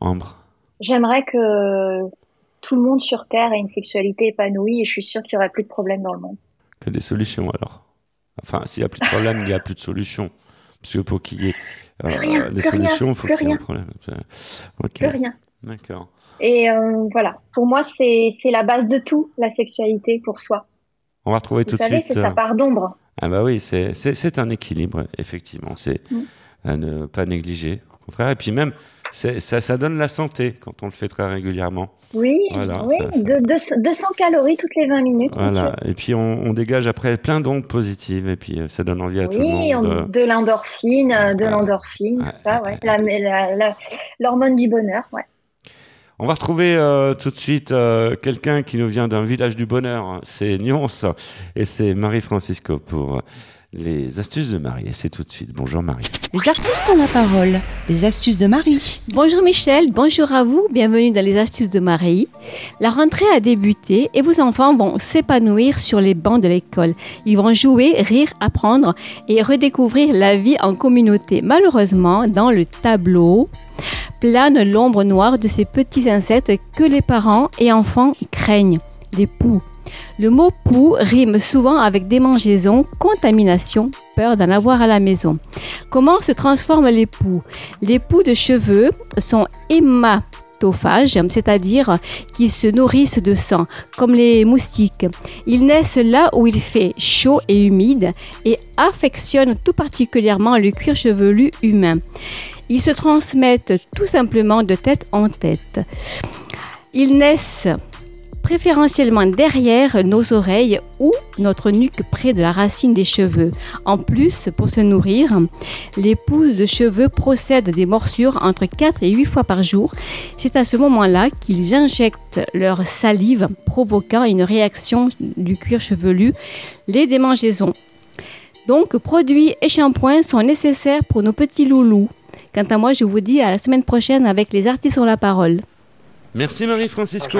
Ambre? J'aimerais que tout le monde sur Terre ait une sexualité épanouie et je suis sûre qu'il y aurait plus de problèmes dans le monde. Que des solutions alors. Enfin, s'il n'y a plus de problème, il n'y a plus de solution. Parce que pour qu'il y ait euh, des solutions, il faut qu'il y ait un problème. Plus rien. D'accord. Et euh, voilà, pour moi c'est la base de tout, la sexualité pour soi. On va retrouver Vous tout savez, de suite. c'est sa euh, part d'ombre. Ah bah oui, c'est un équilibre, effectivement. C'est Mm. à ne pas négliger. Au contraire. Et puis même, ça, ça donne la santé quand on le fait très régulièrement. Oui, Voilà, oui, ça- ça- de- de- 200 calories toutes les 20 minutes. Voilà. Et puis on, on dégage après plein d'ondes positives. Et puis euh, ça donne envie à tout le Oui, monde. on- euh, de l'endorphine, de l'endorphine, tout ça, ouais. L'hormone du bonheur, ouais. On va retrouver euh, tout de suite euh, quelqu'un qui nous vient d'un village du bonheur. C'est Nyons et c'est Marie Francisco pour les astuces de Marie. Et c'est tout de suite. Bonjour Marie. Les artistes ont la parole. Les astuces de Marie. Bonjour Michel, bonjour à vous, bienvenue dans les astuces de Marie. La rentrée a débuté et vos enfants vont s'épanouir sur les bancs de l'école. Ils vont jouer, rire, apprendre et redécouvrir la vie en communauté. Malheureusement, dans le tableau plane l'ombre noire de ces petits insectes que les parents et enfants craignent, les poux. Le mot poux rime souvent avec démangeaison, contamination, peur d'en avoir à la maison. Comment se transforment les poux? Les poux de cheveux sont hématophages, c'est-à-dire qu'ils se nourrissent de sang, comme les moustiques. Ils naissent là où il fait chaud et humide et affectionnent tout particulièrement le cuir chevelu humain. Ils se transmettent tout simplement de tête en tête. Ils naissent préférentiellement derrière nos oreilles ou notre nuque près de la racine des cheveux. En plus, pour se nourrir, les pousses de cheveux procèdent des morsures entre 4 et 8 fois par jour. C'est à ce moment-là qu'ils injectent leur salive, provoquant une réaction du cuir chevelu, les démangeaisons. Donc, produits et shampoings sont nécessaires pour nos petits loulous. Quant à moi, je vous dis à la semaine prochaine avec les artistes sur la parole. Merci Marie Francisco.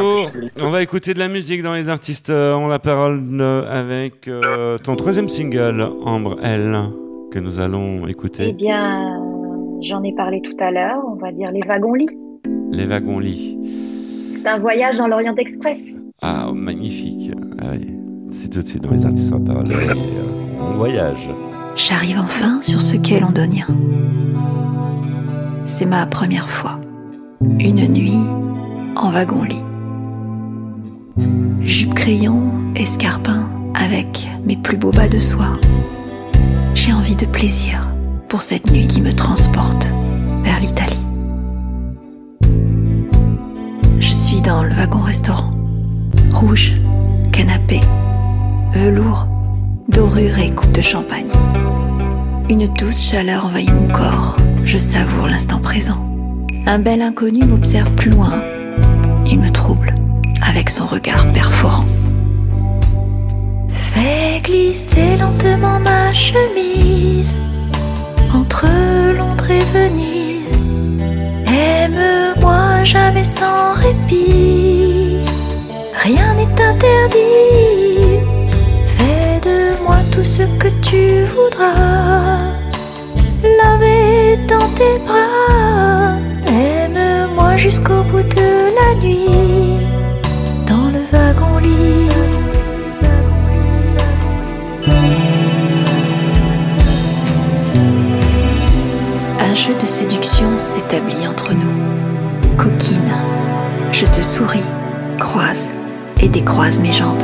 On va écouter de la musique dans les artistes euh, ont la parole euh, avec euh, ton troisième single, Ambre L, que nous allons Eh écouter. bien, j'en ai parlé tout à l'heure, on va dire les wagons-lits. Les wagons lits. C'est un voyage dans l'Orient Express. Ah, magnifique. Ah oui. C'est tout de suite dans les artistes ont la parole. Et, euh, on voyage. J'arrive enfin sur ce qu'est londonien. C'est ma première fois. Une nuit en wagon-lit. Jupe crayon, escarpin, avec mes plus beaux bas de soie. J'ai envie de plaisir pour cette nuit qui me transporte vers l'Italie. suis dans le wagon restaurant. Rouge, canapé, velours, dorure et coupe de champagne. Une douce chaleur envahit mon corps. Je savoure l'instant présent. Un bel inconnu m'observe plus loin. Il me trouble avec son regard perforant. Fais glisser lentement ma chemise entre Londres et Venise. Aime-moi jamais sans répit. Rien n'est interdit. Ce que tu voudras. Laver dans tes bras. Aime-moi jusqu'au bout de la nuit. Dans le wagon lit. Un jeu de séduction s'établit entre nous. Coquine, je te souris, croise et décroise mes jambes.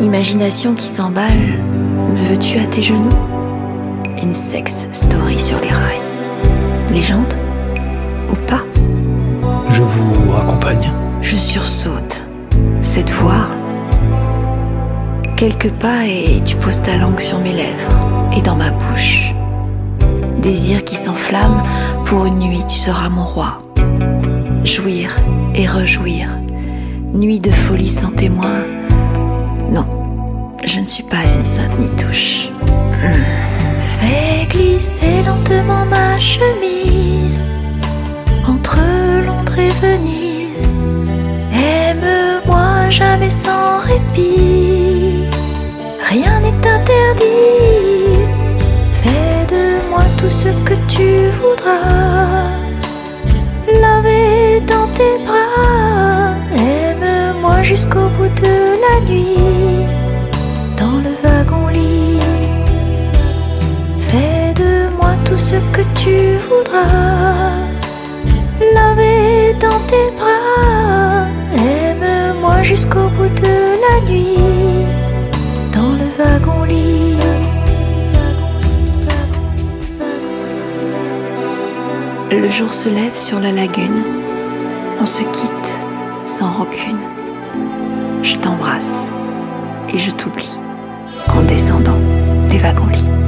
Imagination qui s'emballe, me veux-tu à tes genoux Une sex story sur les rails? Légende Ou pas? Je vous raccompagne. Je sursaute. Cette voix. Quelques pas et tu poses ta langue sur mes lèvres et dans ma bouche. Désir qui s'enflamme, pour une nuit tu seras mon roi. Jouir et rejouir. Nuit de folie sans témoin. Je ne suis pas une sainte ni touche. Hmm. Fais glisser lentement ma chemise entre Londres et Venise. Aime-moi jamais sans répit. Rien n'est interdit. Fais de moi tout ce que tu voudras. Laver dans tes bras. Aime-moi jusqu'au bout de la nuit. Ce que tu voudras. Laver dans tes bras. Aime-moi jusqu'au bout de la nuit. Dans le wagon lit. Le jour se lève sur la lagune. On se quitte sans rancune. Je t'embrasse et je t'oublie en descendant des wagons-lits.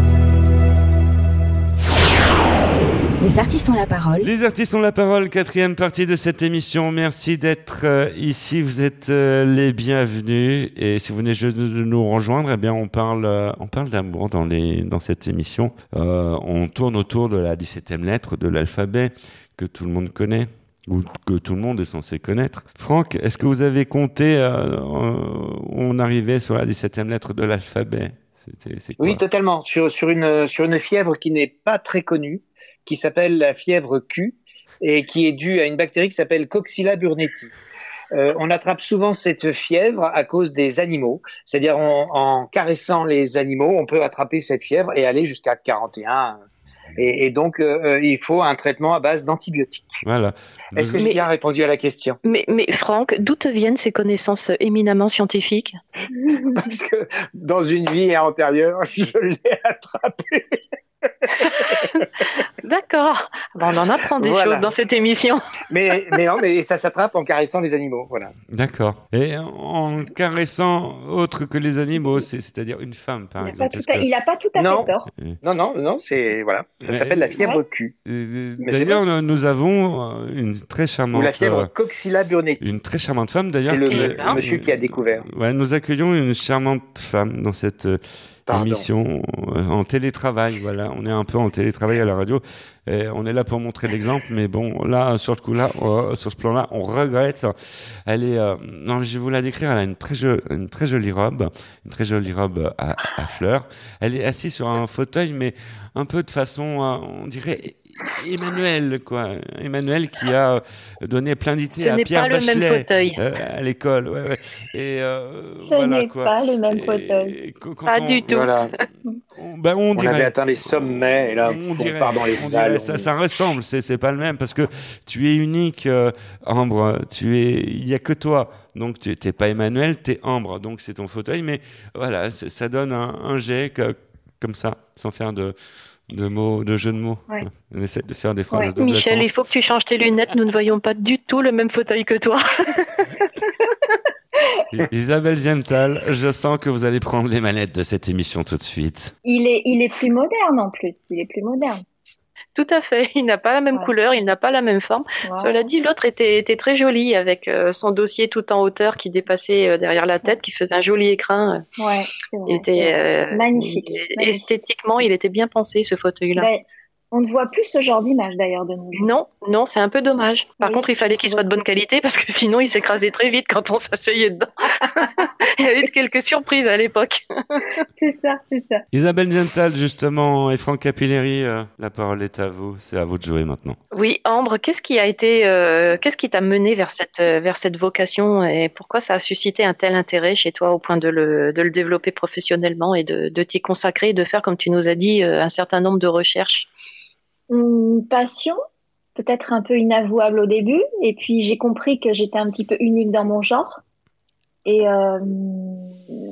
Les artistes ont la parole. Les artistes ont la parole, quatrième partie de cette émission. Merci d'être euh, ici. Vous êtes euh, les bienvenus. Et si vous venez juste de nous rejoindre, eh bien, on parle, euh, on parle d'amour dans les, dans cette émission. Euh, on tourne autour de la 17e lettre de l'alphabet que tout le monde connaît ou que tout le monde est censé connaître. Franck, est-ce que vous avez compté euh, où on arrivait sur la 17e lettre de l'alphabet? Oui, totalement. Sur, sur, une, sur une fièvre qui n'est pas très connue, qui s'appelle la fièvre Q et qui est due à une bactérie qui s'appelle Coxilla burnetii. Euh, on attrape souvent cette fièvre à cause des animaux, c'est-à-dire en, en caressant les animaux, on peut attraper cette fièvre et aller jusqu'à 41. Et, et donc, euh, euh, il faut un traitement à base d'antibiotiques. Voilà. Est-ce que j'ai bien répondu à la question? Mais, mais Franck, d'où te viennent ces connaissances éminemment scientifiques? Parce que dans une vie antérieure, je l'ai attrapé. D'accord. Bon, on en apprend des Voilà. choses dans cette émission. Mais, mais non, mais ça s'attrape en caressant les animaux, voilà. D'accord. Et en caressant autre que les animaux, c'est- c'est-à-dire une femme, par Il n'a exemple. que- il a pas tout à Non. fait tort. Non, non, non, c'est voilà, ça s'appelle la fièvre Ouais. Q. Euh, D'ailleurs, nous- nous avons euh, une très Ou charmante, la fièvre euh, Coxilla burnetii. une très charmante femme d'ailleurs. C'est le, qui- le monsieur qui a découvert. Ouais, nous accueillons une charmante femme dans cette euh, Pardon. émission euh, en télétravail. Voilà, on est un peu en télétravail à la radio. Et on est là pour montrer l'exemple, mais bon, là, sur ce coup-là, euh, sur ce plan-là, on regrette. Elle est, euh, non, je vais vous la décrire. Elle a une très, jo- une très jolie robe, une très jolie robe à, à fleurs. Elle est assise sur un fauteuil, mais un peu de façon, euh, on dirait Emmanuel, quoi. Emmanuel qui a donné plein d'idées Ce à n'est Pierre pas le même Bachelet fauteuil. euh, à l'école. Ouais, ouais. Et euh, Ce voilà n'est quoi. pas le même fauteuil. Pas on- du tout. Voilà. on, ben, on On dirait. avait atteint les sommets et là, on on, dirait, part dans les on dirait, ça, ça ressemble, c'est pas le même parce que tu es unique, euh, Ambre. Tu es, il y a que toi. Donc tu t'es pas Emmanuel, t'es Ambre. Donc c'est ton fauteuil, mais voilà, ça donne un, un jet que- comme ça, sans faire de de mots, de jeux de mots. Ouais. On essaie de faire des phrases Ouais. de Michel, sens. il faut que tu changes tes lunettes. Nous ne voyons pas du tout le même fauteuil que toi. Isabelle Ziental, je sens que vous allez prendre les manettes de cette émission tout de suite. Il est, il est plus moderne en plus. Il est plus moderne. Tout à fait. Il n'a pas la même couleur, il n'a pas la même forme. Ouais. Cela dit, l'autre était, était très joli avec euh, son dossier tout en hauteur qui dépassait euh, derrière la tête, qui faisait un joli écrin. Ouais, c'est vrai, Il était euh, magnifique. il- magnifique. Esthétiquement, il était bien pensé ce fauteuil-là. Ben, on ne voit plus ce genre d'image d'ailleurs de nos jours. Non, non, c'est un peu dommage. Par Oui, contre, il fallait qu'il soit de bonne qualité parce que sinon, il s'écrasait très vite quand on s'asseyait dedans. il y a eu quelques surprises à l'époque. c'est ça, c'est ça. Isabelle Ziental, justement, et Franck Capilleri, euh, la parole est à vous. C'est à vous de jouer maintenant. Oui, Ambre, qu'est-ce qui a été, euh, qu'est-ce qui t'a mené vers cette, euh, vers cette vocation et pourquoi ça a suscité un tel intérêt chez toi au point de le, de le développer professionnellement et de, de t'y consacrer et de faire, comme tu nous as dit, un certain nombre de recherches? Une passion, peut-être un peu inavouable au début, et puis j'ai compris que j'étais un petit peu unique dans mon genre. Et, euh,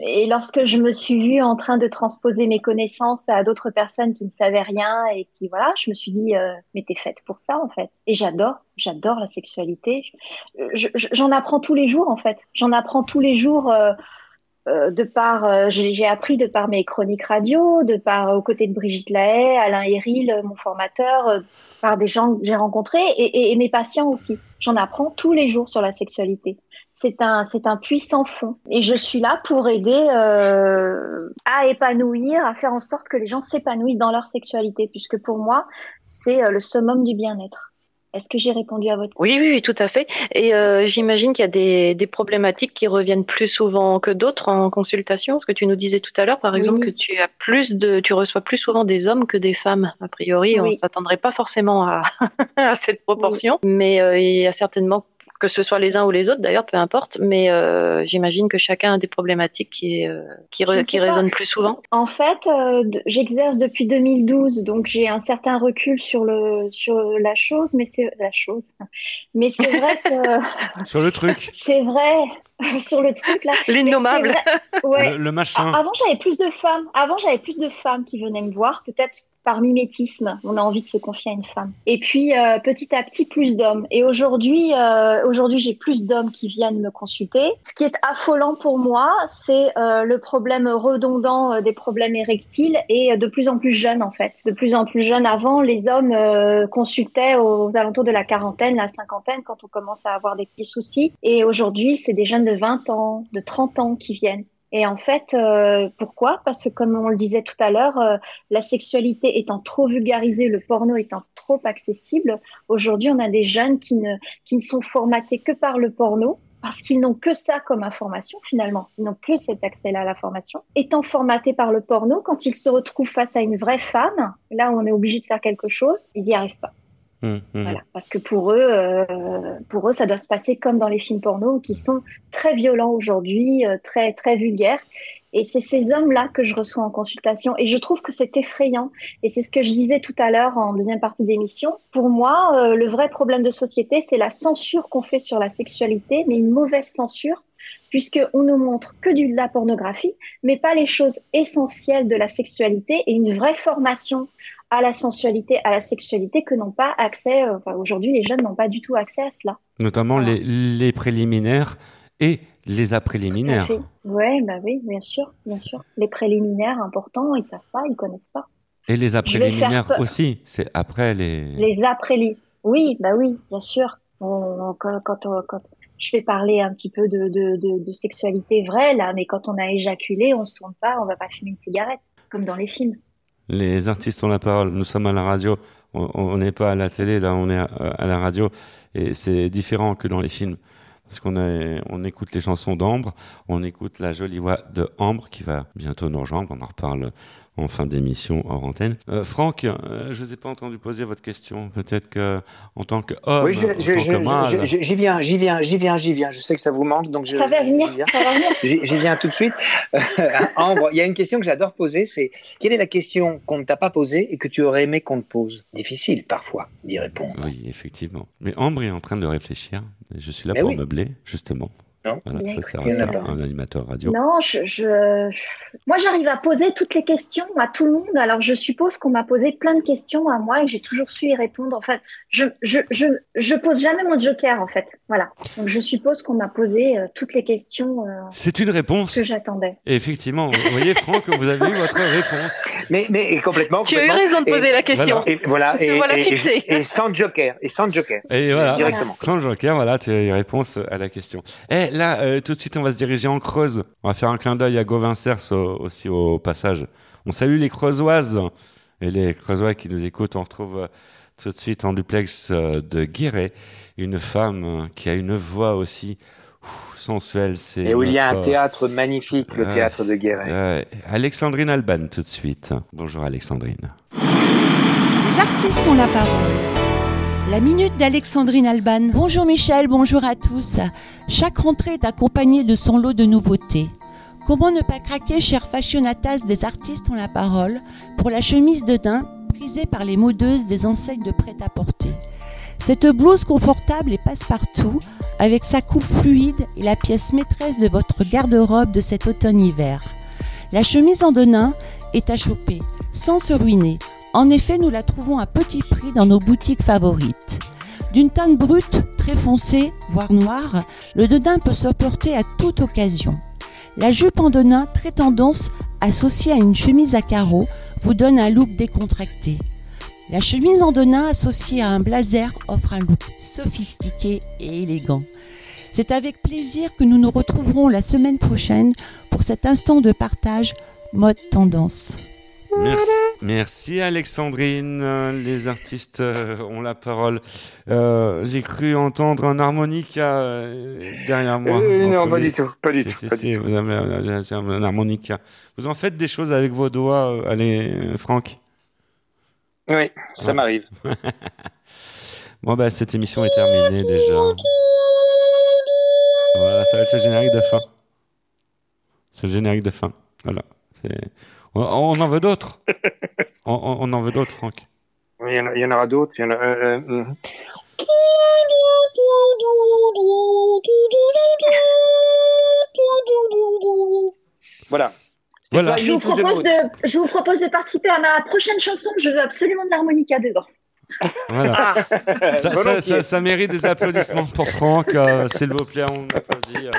et lorsque je me suis vue en train de transposer mes connaissances à d'autres personnes qui ne savaient rien et qui voilà, je me suis dit euh, mais t'es faite pour ça en fait. Et j'adore, j'adore la sexualité. Je- je- J'en apprends tous les jours en fait. J'en apprends tous les jours. euh, euh, de par, euh, j'ai appris de par mes chroniques radio, de par euh, aux côtés de Brigitte Lahaye, Alain Héril, euh, mon formateur, par des gens que j'ai rencontrés et, et- mes patients aussi. J'en apprends tous les jours sur la sexualité. C'est un, c'est un puissant fond. Et je suis là pour aider à épanouir, à faire en sorte que les gens s'épanouissent dans leur sexualité, puisque pour moi, c'est le summum du bien-être. Est-ce que j'ai répondu à votre Oui, oui, oui, tout à fait. Et euh, j'imagine qu'il y a des, des problématiques qui reviennent plus souvent que d'autres en consultation. Ce que tu nous disais tout à l'heure, par exemple, que tu as plus de, tu reçois plus souvent des hommes que des femmes. A priori, on Oui. s'attendrait pas forcément à, à cette proportion, mais euh, il y a certainement que ce soit les uns ou les autres, d'ailleurs, peu importe. Mais euh, j'imagine que chacun a des problématiques qui, euh, qui, qui résonnent plus souvent. En fait, euh, j'exerce depuis 2012, donc j'ai un certain recul sur le sur la chose, mais c'est la chose. Mais c'est vrai que Sur le truc, c'est vrai sur le truc là. L'innommable. Ouais. le, le machin. Avant, j'avais plus de femmes. Avant, j'avais plus de femmes qui venaient me voir, peut-être par mimétisme. On a envie de se confier à une femme. Et puis, euh, petit à petit, plus d'hommes. Et aujourd'hui, euh, aujourd'hui, j'ai plus d'hommes qui viennent me consulter. Ce qui est affolant pour moi, c'est euh, le problème redondant des problèmes érectiles et de plus en plus jeunes, en fait. De plus en plus jeunes. Avant, les hommes consultaient aux alentours de la quarantaine, la cinquantaine, quand on commence à avoir des petits soucis. Et aujourd'hui, c'est des jeunes de 20 ans, de 30 ans qui viennent. Et en fait, euh, pourquoi? Parce que comme on le disait tout à l'heure, euh, la sexualité étant trop vulgarisée, le porno étant trop accessible, aujourd'hui on a des jeunes qui ne, qui ne sont formatés que par le porno, parce qu'ils n'ont que ça comme information finalement, ils n'ont que cet accès-là à la formation. Étant formatés par le porno, quand ils se retrouvent face à une vraie femme, là où on est obligé de faire quelque chose, ils n'y arrivent pas. Hum. Voilà, parce que pour eux, euh, pour eux, ça doit se passer comme dans les films porno, qui sont très violents aujourd'hui, euh, très très vulgaires. Et c'est ces hommes-là que je reçois en consultation, et je trouve que c'est effrayant. Et c'est ce que je disais tout à l'heure en deuxième partie d'émission. Pour moi, euh, le vrai problème de société, c'est la censure qu'on fait sur la sexualité, mais une mauvaise censure puisqu'on ne montre que de la pornographie, mais pas les choses essentielles de la sexualité et une vraie formation à la sensualité, à la sexualité que n'ont pas accès, euh, enfin, aujourd'hui les jeunes n'ont pas du tout accès à cela. Notamment les, les préliminaires et les après-liminaires. Ouais, bah oui, bien sûr, bien sûr. Les préliminaires importants, ils savent pas, ils connaissent pas. Et les après-liminaires aussi. C'est après les. Les après oui, bah oui, bien sûr. On- on- quand, quand, on- quand- je vais parler un petit peu de, de, de, de sexualité vraie là, mais quand on a éjaculé, on se tourne pas, on va pas fumer une cigarette, comme dans les films. Les artistes ont la parole. Nous sommes à la radio. On n'est pas à la télé, là, on est à, la radio. Et c'est différent que dans les films. Parce qu'on écoute les chansons d'Ambre, on écoute la jolie voix de Ambre qui va bientôt nous rejoindre. On en reparle en fin d'émission hors antenne. Euh, Franck, euh, je vous ai pas entendu poser votre question. Peut-être que en tant qu'homme, oui, je- en je- tant je- que mâle, je- je- j'y viens, j'y viens, j'y viens, j'y viens. Je sais que ça vous manque, donc je, Ça va j'y venir, viens. ça va venir. J'y viens tout de suite. Ambre, il y a une question que j'adore poser, c'est quelle est la question qu'on ne t'a pas posée et que tu aurais aimé qu'on te pose? Difficile parfois d'y répondre. Oui, effectivement. Mais Ambre est en train de réfléchir. Je suis là Mais pour oui. meubler, justement. Non, voilà, ça sert à ça, un animateur radio. Non, je, je- moi j'arrive à poser toutes les questions à tout le monde. Alors je suppose qu'on m'a posé plein de questions à moi et que j'ai toujours su y répondre. En fait, je, je, je, je pose jamais mon joker en fait. Voilà. Donc je suppose qu'on m'a posé euh, toutes les questions euh, C'est une réponse. que j'attendais. Effectivement, vous voyez, Franck, vous avez eu votre réponse. Mais, mais et complètement. Tu as eu complètement. raison de poser Et- la question. Et voilà, et, voilà et- et- fixé. et sans joker, et sans joker. Et voilà, Directement. sans joker, voilà, tu as une réponse à la question. Là, euh, tout de suite, on va se diriger en Creuse. On va faire un clin d'œil à Gauvin Cers au- aussi au passage. On salue les Creusoises et les Creusois qui nous écoutent. On retrouve euh, tout de suite en duplex euh, de Guéret une femme qui a une voix aussi sensuelle. C'est Et où il y a un théâtre magnifique, le théâtre de Guéret. Alexandrine Alban tout de suite. Bonjour Alexandrine. Les artistes ont la parole. La minute d'Alexandrine Alban. Bonjour Michel, bonjour à tous. Chaque rentrée est accompagnée de son lot de nouveautés. Comment ne pas craquer, chers fashionatas des artistes ont la parole, pour la chemise de daim prisée par les modeuses des enseignes de prêt-à-porter. Cette blouse confortable et passe-partout, avec sa coupe fluide et la pièce maîtresse de votre garde-robe de cet automne-hiver. La chemise en denain est à choper, sans se ruiner. En effet, nous la trouvons à petit prix dans nos boutiques favorites. D'une teinte brute, très foncée, voire noire, le dedin peut se porter à toute occasion. La jupe en denain, très tendance, associée à une chemise à carreaux, vous donne un look décontracté. La chemise en denain associée à un blazer offre un look sophistiqué et élégant. C'est avec plaisir que nous nous retrouverons la semaine prochaine pour cet instant de partage mode tendance. Merci, merci Alexandrine. Les artistes euh, ont la parole. Euh, J'ai cru entendre un harmonica euh, derrière moi. Euh, non, pas du tout, pas du tout, pas si, du tout. Vous avez un harmonica. Vous en faites des choses avec vos doigts, allez, Franck? Oui, ça Ouais. m'arrive. Bon, bah, cette émission est terminée déjà. Voilà, ça va être le générique de fin. C'est le générique de fin. Voilà. C'est- On, on en veut d'autres. on, en veut d'autres, Franck. Il y en, a- il y en aura d'autres. il y en a- euh, euh, euh. Voilà. Voilà. Je vous, propose de, je vous propose de participer à ma prochaine chanson. Je veux absolument de l'harmonica dedans. Voilà. Ah. ça, ça, ça- ça mérite des applaudissements pour Franck, euh, s'il vous plaît, on applaudit. euh,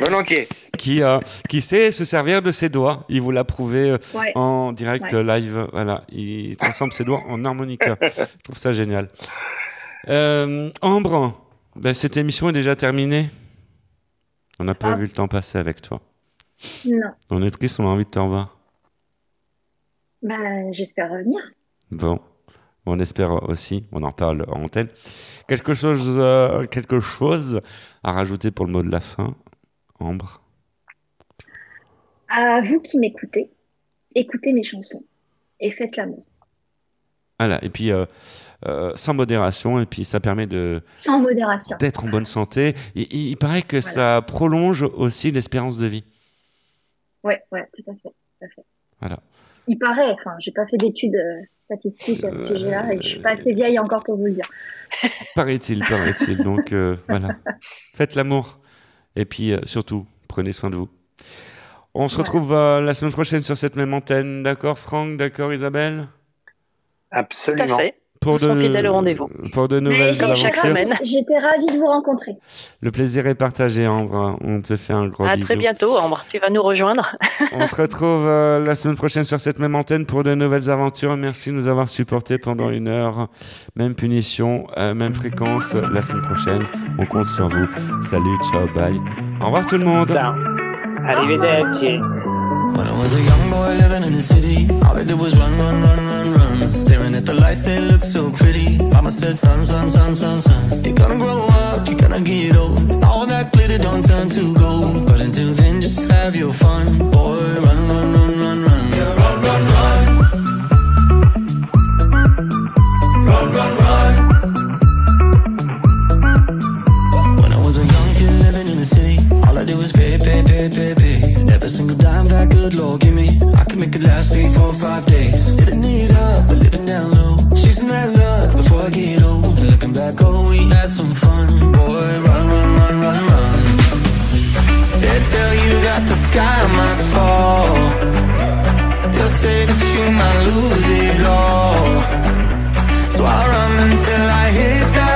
Volontiers. qui, euh, qui sait se servir de ses doigts. Il vous l'a prouvé euh, Ouais. en direct Ouais. live. Voilà, il transforme ses doigts en harmonica. Je trouve ça génial. Euh, Ambre, ben, cette émission est déjà terminée. On n'a pas Ah. vu le temps passer avec toi. Non. On est triste, on a envie de te revoir. Ben, j'espère revenir. Bon, on espère aussi, on en parle en antenne. Quelque chose, euh, quelque chose à rajouter pour le mot de la fin, Ambre À vous qui m'écoutez, écoutez mes chansons et faites l'amour. Voilà, et puis euh, euh, sans modération, et puis ça permet de Sans modération. d'être en bonne santé. Il, il- il paraît que ça prolonge aussi l'espérance de vie. Ouais, ouais, tout à fait. Tout à fait. Voilà. Il paraît, enfin, j'ai pas fait d'études euh, statistiques à ce sujet-là et je suis pas assez vieille encore pour vous le dire. Paraît-il, paraît-il. Donc voilà, faites l'amour, et puis euh, surtout prenez soin de vous. On se retrouve euh, la semaine prochaine sur cette même antenne, d'accord, Franck, d'accord, Isabelle? Absolument. Tout à fait. Rendez-vous. Pour de nouvelles Mais j'ai- aventures. J'étais ravie de vous rencontrer. Le plaisir est partagé, Ambre. On te fait un gros À bisou. très bientôt, Ambre. Tu vas nous rejoindre. On se retrouve euh, la semaine prochaine sur cette même antenne pour de nouvelles aventures. Merci de nous avoir supportés pendant une heure. Même punition, euh, même fréquence la semaine prochaine. On compte sur vous. Salut, ciao, bye. Au revoir tout le monde. Arrivederci. When I was a young boy living in the city, all I did was run, run, run, run, run. Staring at the lights, they look so pretty. Mama said, son, son, son, son, son. You're gonna grow up, you're gonna get old. All that glitter don't turn to gold. But until then, just have your fun. Boy, run, run, run, run, run. Yeah, run, run, run. Run, run, run. When I was a young kid living in the city, all I did was pay, pay, pay, pay, pay. Never single dime that good Lord, give me. I can make it last three, four, five days. Living it up, but living down low. Chasing that luck before I get old. Looking back, oh, we had some fun. Boy, run, run, run, run, run. They tell you that the sky might fall. They'll say that you might lose it all. So I'll run until I hit that